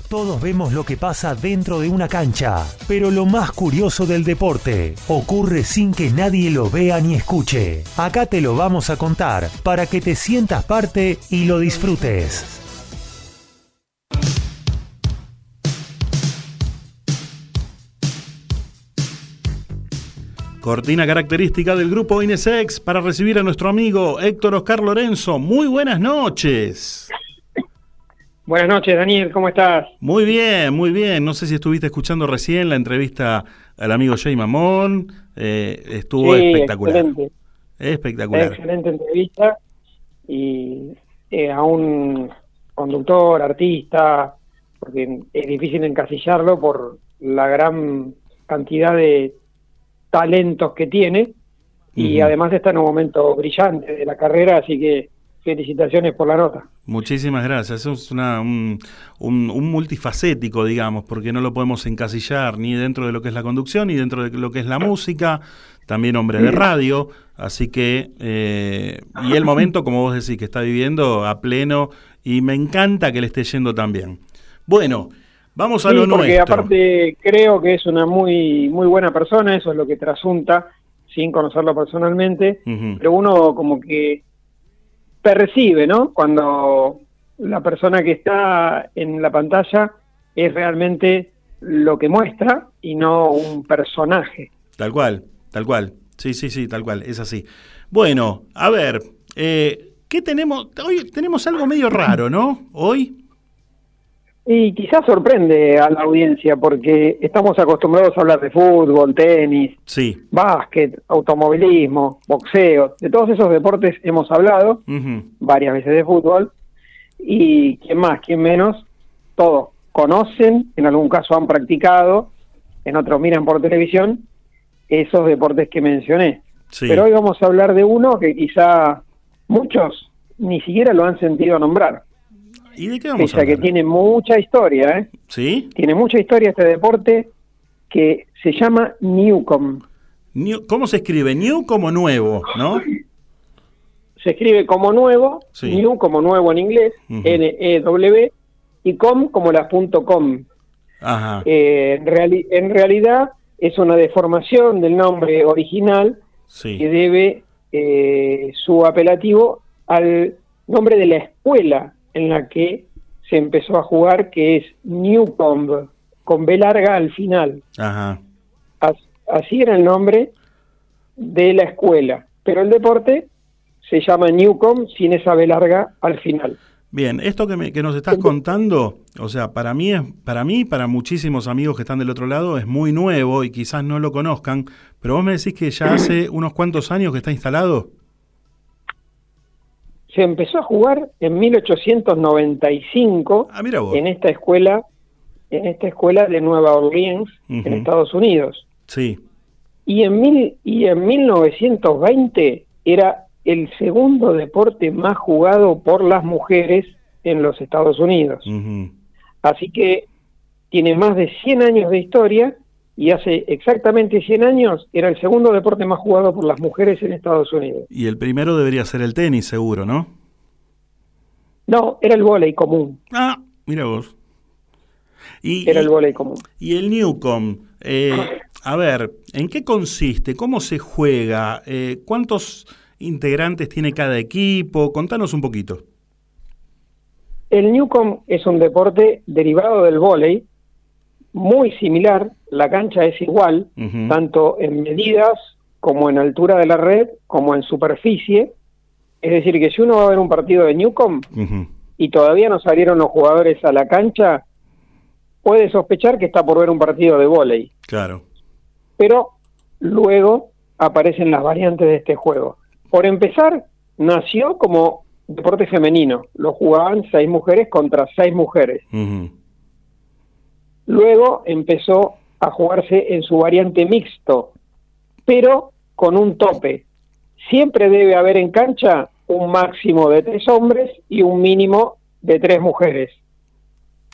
Todos vemos lo que pasa dentro de una cancha, pero lo más curioso del deporte ocurre sin que nadie lo vea ni escuche. Acá te lo vamos a contar para que te sientas parte y lo disfrutes. Cortina característica del grupo Inesex para recibir a nuestro amigo Héctor Oscar Lorenzo. Muy buenas noches. Buenas noches, Daniel, ¿cómo estás? Muy bien, muy bien. No sé si estuviste escuchando recién la entrevista al amigo Jay Mamón. Eh, estuvo Sí, espectacular. excelente. Espectacular. Excelente entrevista y eh, a un conductor, artista, porque es difícil encasillarlo por la gran cantidad de talentos que tiene y además está en un momento brillante de la carrera, así que felicitaciones por la nota. Muchísimas gracias. Es una, un, un- un multifacético, digamos, porque no lo podemos encasillar ni dentro de lo que es la conducción, ni dentro de lo que es la música. También hombre de radio. Así que, eh, y el momento, como vos decís, que está viviendo a pleno, y me encanta que le esté yendo tan bien. Bueno, vamos a Sí, lo porque nuestro. aparte creo que es una muy muy buena persona, eso es lo que trasunta, sin conocerlo personalmente, pero uno como que percibe, ¿no? Cuando la persona que está en la pantalla es realmente lo que muestra y no un personaje. Tal cual, tal cual. Sí, sí, sí, tal cual, es así. Bueno, a ver, eh, ¿qué tenemos? Hoy tenemos algo medio raro, ¿no? Hoy. Y quizás sorprende a la audiencia porque estamos acostumbrados a hablar de fútbol, tenis, Sí. básquet, automovilismo, boxeo, de todos esos deportes hemos hablado, varias veces de fútbol, y quién más, quién menos, todos conocen, en algún caso han practicado, en otros miran por televisión, esos deportes que mencioné. Sí. Pero hoy vamos a hablar de uno que quizá muchos ni siquiera lo han sentido nombrar, ¿Y de qué vamos a pese a que tiene mucha historia, ¿eh? ¿Sí? Tiene mucha historia este deporte que se llama Newcom. New- ¿Cómo se escribe? New como nuevo, ¿no? Se escribe como nuevo, Sí. New como nuevo en inglés. N-E-W, y com como la punto .com. Ajá. Eh, en, reali- en realidad es una deformación del nombre original Sí. que debe eh, su apelativo al nombre de la escuela en la que se empezó a jugar, que es Newcomb, con B larga al final. Ajá. As- así era el nombre de la escuela, pero el deporte se llama Newcom sin esa B larga al final. Bien, esto que, me- que nos estás contando, o sea, para mí, es, para mí y para muchísimos amigos que están del otro lado, es muy nuevo y quizás no lo conozcan, pero vos me decís que ya hace unos cuantos años que está instalado. Se empezó a jugar en 1895 Ah, en esta escuela, en esta escuela de Nueva Orleans, en. Estados Unidos. Sí. Y en, mil, y en 1920 era el segundo deporte más jugado por las mujeres en los Estados Unidos. Así que tiene más de 100 años de historia y hace exactamente 100 años era el segundo deporte más jugado por las mujeres en Estados Unidos. Y el primero debería ser el tenis, seguro, ¿no? No, era el vóley común. Ah, mira vos. Y, Era el vóley común. Y el Newcom, eh, a ver, ¿en qué consiste? ¿Cómo se juega? Eh, ¿Cuántos integrantes tiene cada equipo? Contanos un poquito. El Newcomb es un deporte derivado del vóley, muy similar, la cancha es igual, tanto en medidas como en altura de la red, como en superficie. Es decir, que si uno va a ver un partido de Newcomb y todavía no salieron los jugadores a la cancha, puede sospechar que está por ver un partido de vóley. Claro. Pero luego aparecen las variantes de este juego. Por empezar, nació como deporte femenino. Lo jugaban seis mujeres contra seis mujeres. Ujú. Luego empezó a jugarse en su variante mixto, pero con un tope. Siempre debe haber en cancha un máximo de tres hombres y un mínimo de tres mujeres.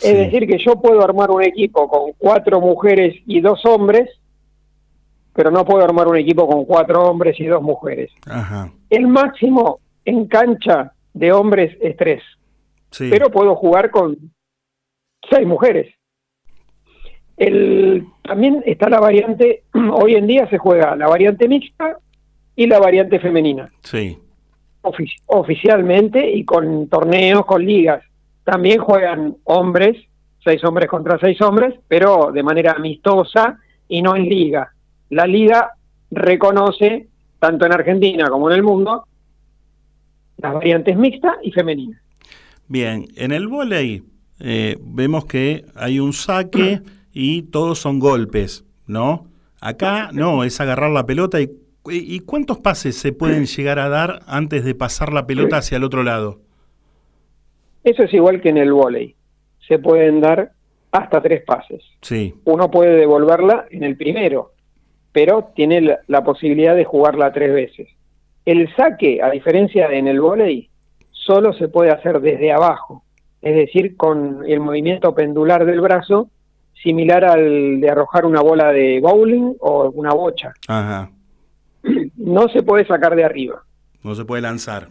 Es decir, que yo puedo armar un equipo con cuatro mujeres y dos hombres, pero no puedo armar un equipo con cuatro hombres y dos mujeres. Ajá. El máximo en cancha de hombres es tres, Sí. pero puedo jugar con seis mujeres. El, también está la variante, hoy en día se juega la variante mixta y la variante femenina, Sí. ofi- oficialmente y con torneos, con ligas. También juegan hombres, seis hombres contra seis hombres, pero de manera amistosa y no en liga. La liga reconoce, tanto en Argentina como en el mundo, las variantes mixta y femenina. Bien, en el vóley eh, vemos que hay un saque y todos son golpes, ¿no? Acá no, es agarrar la pelota y, y ¿cuántos pases se pueden llegar a dar antes de pasar la pelota hacia el otro lado? Eso es igual que en el vóley. Se pueden dar hasta tres pases. Sí. Uno puede devolverla en el primero, pero tiene la, la posibilidad de jugarla tres veces. El saque, a diferencia de en el vóley, solo se puede hacer desde abajo, es decir, con el movimiento pendular del brazo, similar al de arrojar una bola de bowling o una bocha. Ajá. No se puede sacar de arriba. No se puede lanzar.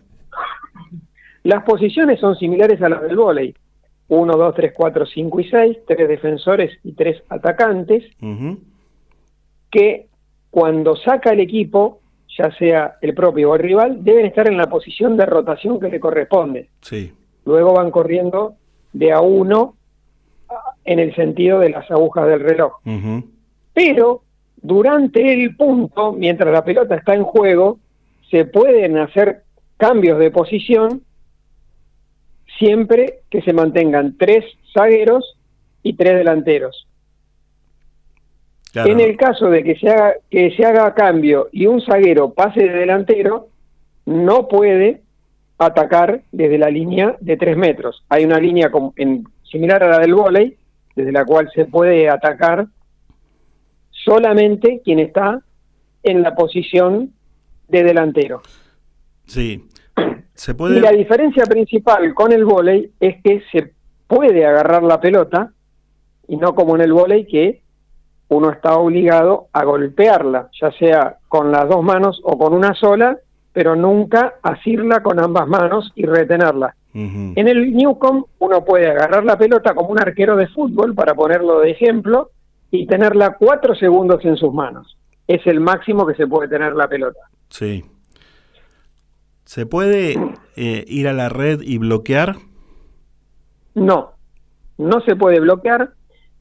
Las posiciones son similares a las del vóley. 1, 2, 3, 4, 5 y 6, tres defensores y tres atacantes, que cuando saca el equipo, ya sea el propio o el rival, deben estar en la posición de rotación que le corresponde. Sí. Luego van corriendo de a uno en el sentido de las agujas del reloj. Pero durante el punto, mientras la pelota está en juego, se pueden hacer cambios de posición siempre que se mantengan tres zagueros y tres delanteros. Claro. En el caso de que se haga que se haga cambio y un zaguero pase de delantero, no puede atacar desde la línea de tres metros. Hay una línea com- en- similar a la del vóley, desde la cual se puede atacar solamente quien está en la posición de delantero. Sí. Se Y puede. la diferencia principal con el vóley es que se puede agarrar la pelota y no como en el vóley que uno está obligado a golpearla, ya sea con las dos manos o con una sola, pero nunca asirla con ambas manos y retenerla. En el Newcom uno puede agarrar la pelota como un arquero de fútbol, para ponerlo de ejemplo, y tenerla cuatro segundos en sus manos. Es el máximo que se puede tener la pelota. Sí. ¿Se puede eh, ir a la red y bloquear? No, no se puede bloquear,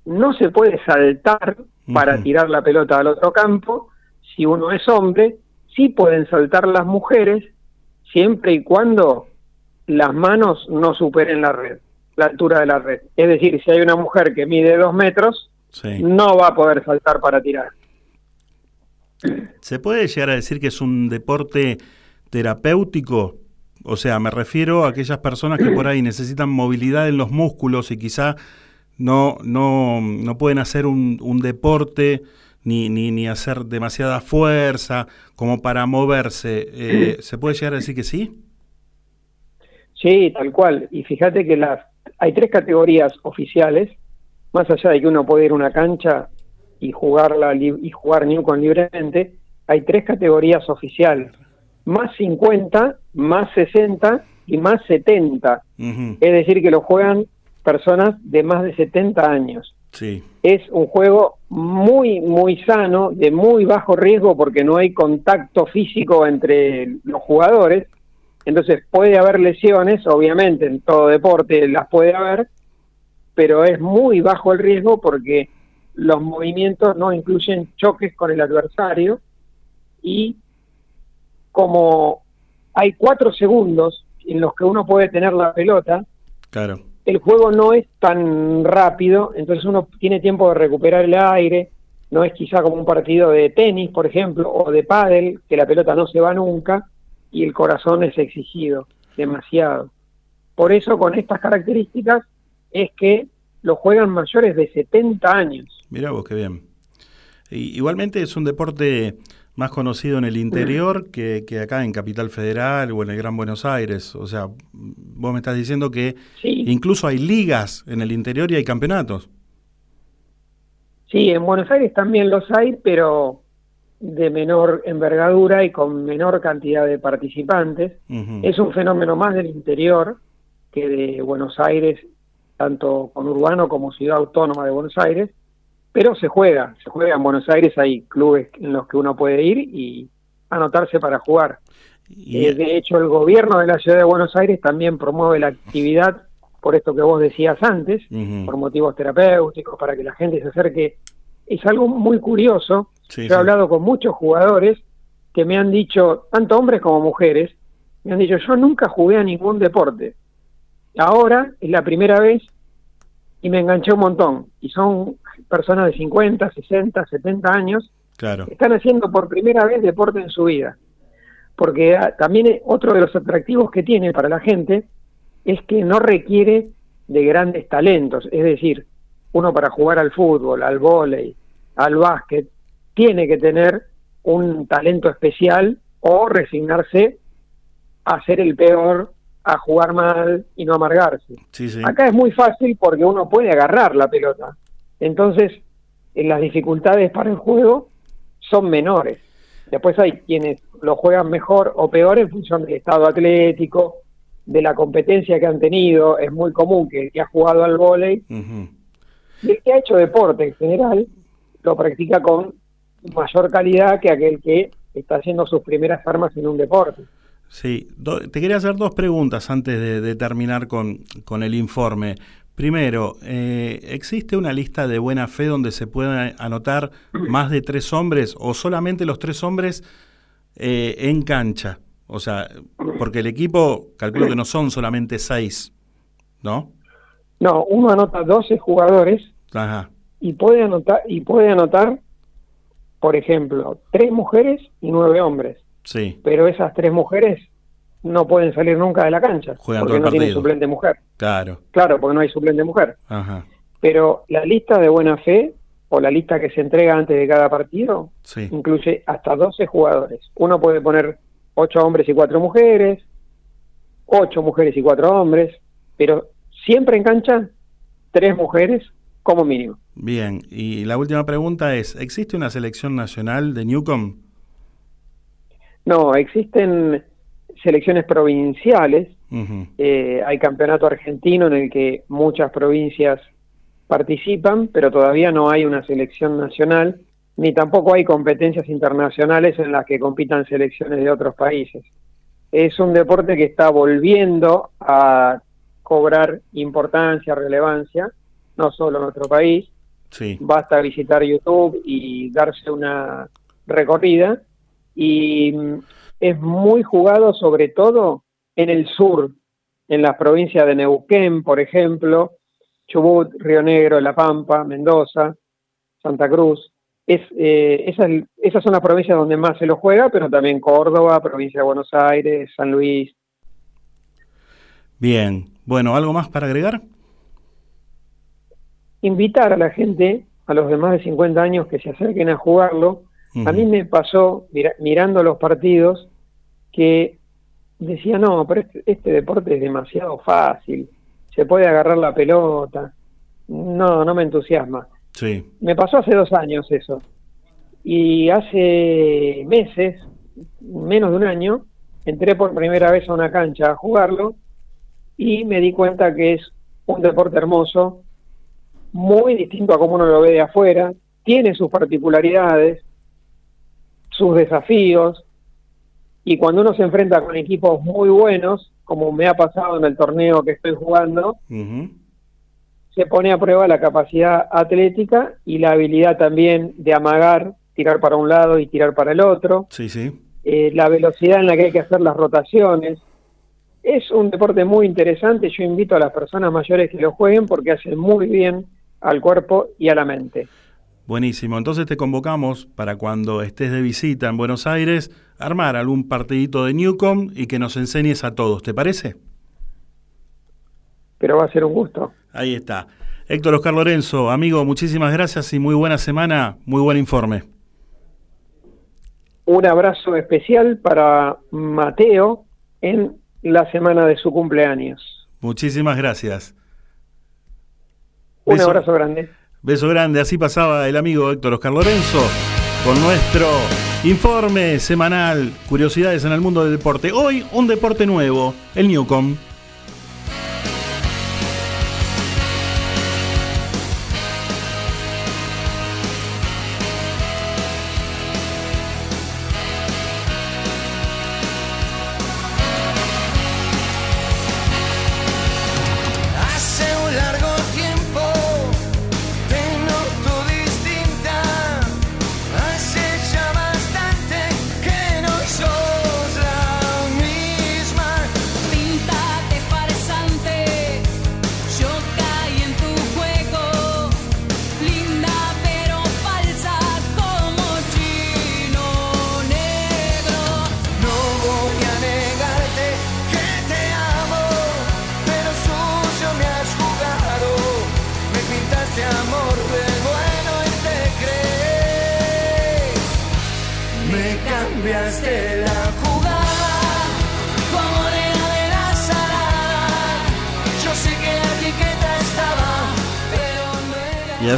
no se puede saltar para tirar la pelota al otro campo. Si uno es hombre, sí pueden saltar las mujeres, siempre y cuando las manos no superen la red, la altura de la red. Es decir, si hay una mujer que mide dos metros, Sí. no va a poder saltar para tirar. ¿Se puede llegar a decir que es un deporte terapéutico? O sea, me refiero a aquellas personas que por ahí necesitan movilidad en los músculos y quizá no, no, no pueden hacer un, un deporte ni, ni, ni hacer demasiada fuerza como para moverse. Eh, ¿Se puede llegar a decir que sí? Sí, tal cual. Y fíjate que las hay tres categorías oficiales, más allá de que uno puede ir a una cancha y jugarla y jugar Newcom libremente, hay tres categorías oficiales, más 50, más 60 y más 70. Ujú, Es decir, que lo juegan personas de más de 70 años. Sí. Es un juego muy, muy sano, de muy bajo riesgo porque no hay contacto físico entre los jugadores. Entonces puede haber lesiones, obviamente en todo deporte las puede haber, pero es muy bajo el riesgo porque los movimientos no incluyen choques con el adversario y como hay cuatro segundos en los que uno puede tener la pelota, Claro. el juego no es tan rápido, entonces uno tiene tiempo de recuperar el aire, no es quizá como un partido de tenis, por ejemplo, o de pádel, que la pelota no se va nunca y el corazón es exigido demasiado. Por eso con estas características es que lo juegan mayores de 70 años. Mira vos, qué bien. Y, igualmente es un deporte más conocido en el interior que, que acá en Capital Federal o en el Gran Buenos Aires. O sea, vos me estás diciendo que incluso hay ligas en el interior y hay campeonatos. Sí, en Buenos Aires también los hay, pero de menor envergadura y con menor cantidad de participantes. Es un fenómeno más del interior que de Buenos Aires, tanto con Urbano como Ciudad Autónoma de Buenos Aires, pero se juega, se juega en Buenos Aires, hay clubes en los que uno puede ir y anotarse para jugar. Eh, de hecho, el gobierno de la Ciudad de Buenos Aires también promueve la actividad, por esto que vos decías antes, por motivos terapéuticos, para que la gente se acerque. Es algo muy curioso. Sí, Yo sí. he hablado con muchos jugadores que me han dicho, tanto hombres como mujeres, me han dicho, yo nunca jugué a ningún deporte. Ahora es la primera vez y me enganché un montón. Y son personas de 50, 60, 70 años Claro. que están haciendo por primera vez deporte en su vida. Porque ah, también otro de los atractivos que tiene para la gente es que no requiere de grandes talentos. Es decir, uno para jugar al fútbol, al vóley, al básquet, tiene que tener un talento especial o resignarse a ser el peor, a jugar mal y no amargarse. Sí, sí. Acá es muy fácil porque uno puede agarrar la pelota. Entonces, eh, las dificultades para el juego son menores. Después hay quienes lo juegan mejor o peor en función del estado atlético, de la competencia que han tenido. Es muy común que el que ha jugado al vóley y el que ha hecho deporte en general lo practica con mayor calidad que aquel que está haciendo sus primeras armas en un deporte. Sí, do- te quería hacer dos preguntas antes de, de terminar con, con el informe. Primero, eh, ¿existe una lista de buena fe donde se puedan anotar más de tres hombres o solamente los tres hombres eh, en cancha? O sea, porque el equipo, calculo que no son solamente seis, ¿no? No, uno anota 12 jugadores Ajá, y puede anotar y puede anotar por ejemplo tres mujeres y nueve hombres. Sí, pero esas tres mujeres no pueden salir nunca de la cancha Juegan porque no tienen suplente mujer. Claro, claro porque no hay suplente mujer. Ajá, pero la lista de buena fe o la lista que se entrega antes de cada partido sí, incluye hasta 12 jugadores. Uno puede poner ocho hombres y cuatro mujeres ocho mujeres y cuatro hombres pero siempre en cancha tres mujeres como mínimo bien. Y la última pregunta es, ¿existe una selección nacional de Newcom? No, existen selecciones provinciales, eh, hay campeonato argentino en el que muchas provincias participan, pero todavía no hay una selección nacional, ni tampoco hay competencias internacionales en las que compitan selecciones de otros países. Es un deporte que está volviendo a cobrar importancia, relevancia, no solo en nuestro país, Sí, basta visitar YouTube y darse una recorrida y mm, es muy jugado sobre todo en el sur, en las provincias de Neuquén, por ejemplo, Chubut, Río Negro, La Pampa, Mendoza, Santa Cruz. Es, eh, esas, esas son las provincias donde más se lo juega, pero también Córdoba, provincia de Buenos Aires, San Luis. Bien. Bueno, ¿algo más para agregar? Invitar a la gente, a los de más de 50 años, que se acerquen a jugarlo. A mí me pasó, mira- mirando los partidos, que decía, no, pero este, este deporte es demasiado fácil, se puede agarrar la pelota. No, no me entusiasma. Sí. Me pasó hace dos años eso. Y hace meses, menos de un año, entré por primera vez a una cancha a jugarlo y me di cuenta que es un deporte hermoso, muy distinto a como uno lo ve de afuera, tiene sus particularidades, sus desafíos, y cuando uno se enfrenta con equipos muy buenos, como me ha pasado en el torneo que estoy jugando, se pone a prueba la capacidad atlética y la habilidad también de amagar, tirar para un lado y tirar para el otro, Sí, sí. eh, la velocidad en la que hay que hacer las rotaciones. Es un deporte muy interesante, yo invito a las personas mayores que lo jueguen porque hace muy bien al cuerpo y a la mente. Buenísimo. Entonces te convocamos para cuando estés de visita en Buenos Aires, armar algún partidito de Newcom y que nos enseñes a todos. ¿Te parece? Pero va a ser un gusto. Ahí está. Héctor Oscar Lorenzo, amigo, muchísimas gracias y muy buena semana, muy buen informe. Un abrazo especial para Mateo en la semana de su cumpleaños. Muchísimas gracias. Un Beso- abrazo grande. Beso grande, así pasaba el amigo Héctor Oscar Lorenzo con nuestro informe semanal, curiosidades en el mundo del deporte. Hoy un deporte nuevo, el Newcom.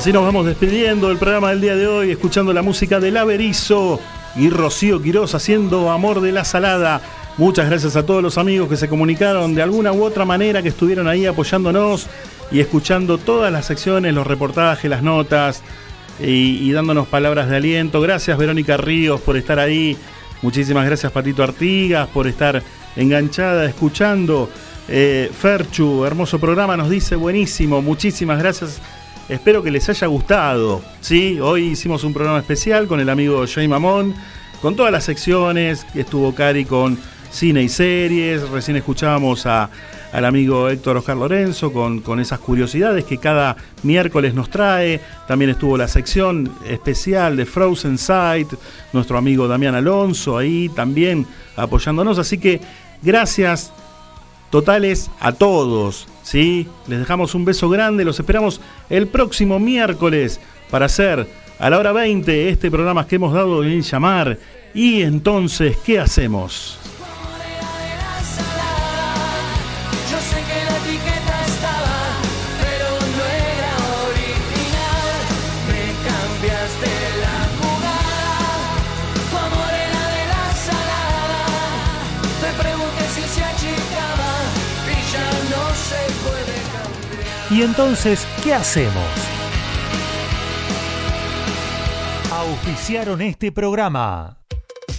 Así nos vamos despidiendo del programa del día de hoy, escuchando la música del Averizo y Rocío Quirós haciendo Amor de la Salada. Muchas gracias a todos los amigos que se comunicaron de alguna u otra manera, que estuvieron ahí apoyándonos y escuchando todas las secciones, los reportajes, las notas y, dándonos palabras de aliento. Gracias Verónica Ríos por estar ahí. Muchísimas gracias Patito Artigas por estar enganchada, escuchando. Eh, Ferchu, hermoso programa, nos dice buenísimo. Muchísimas gracias. Espero que les haya gustado. ¿sí? Hoy hicimos un programa especial con el amigo Jay Mamón, con todas las secciones. Estuvo Cari con cine y series. Recién escuchábamos a, al amigo Héctor Oscar Lorenzo con, con esas curiosidades que cada miércoles nos trae. También estuvo la sección especial de Frozen Sight, nuestro amigo Damián Alonso ahí también apoyándonos. Así que gracias totales a todos. ¿Sí? Les dejamos un beso grande, los esperamos el próximo miércoles para hacer a la hora 20 este programa que hemos dado en llamar. Y entonces, ¿qué hacemos? Entonces, ¿qué hacemos? Auspiciaron este programa.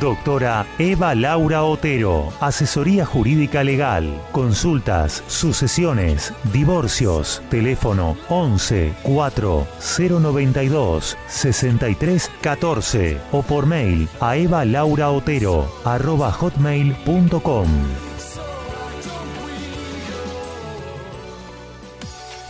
Doctora Eva Laura Otero, asesoría jurídica legal, consultas, sucesiones, divorcios, teléfono 11 4 092 63 14 o por mail a evalauraotero arroba hotmail.com.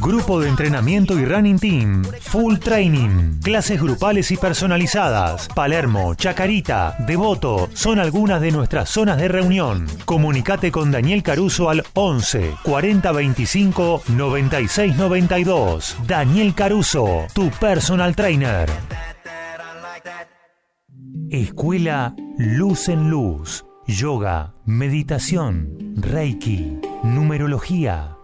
Grupo de entrenamiento y running team. Full training. Clases grupales y personalizadas. Palermo, Chacarita, Devoto son algunas de nuestras zonas de reunión. Comunicate con Daniel Caruso al 11 40 25 96 92. Daniel Caruso, tu personal trainer. Escuela Luz en Luz. Yoga, meditación, Reiki, numerología.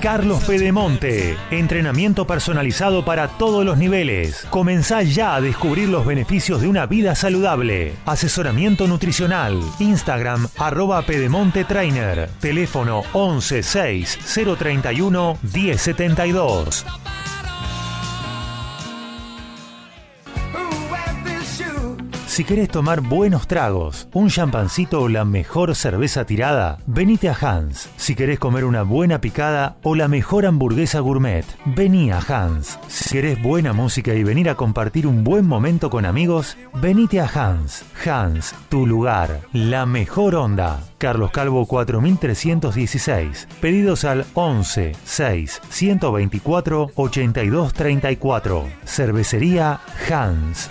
Carlos Pedemonte, entrenamiento personalizado para todos los niveles. Comenzá ya a descubrir los beneficios de una vida saludable. Asesoramiento nutricional. Instagram arroba Pedemonte Trainer. Teléfono 11 6 031 1072. Si querés tomar buenos tragos, un champancito o la mejor cerveza tirada, venite a Hans. Si querés comer una buena picada o la mejor hamburguesa gourmet, vení a Hans. Si querés buena música y venir a compartir un buen momento con amigos, venite a Hans. Hans, tu lugar, la mejor onda. Carlos Calvo 4316. Pedidos al 11 6 124 82 34. Cervecería Hans.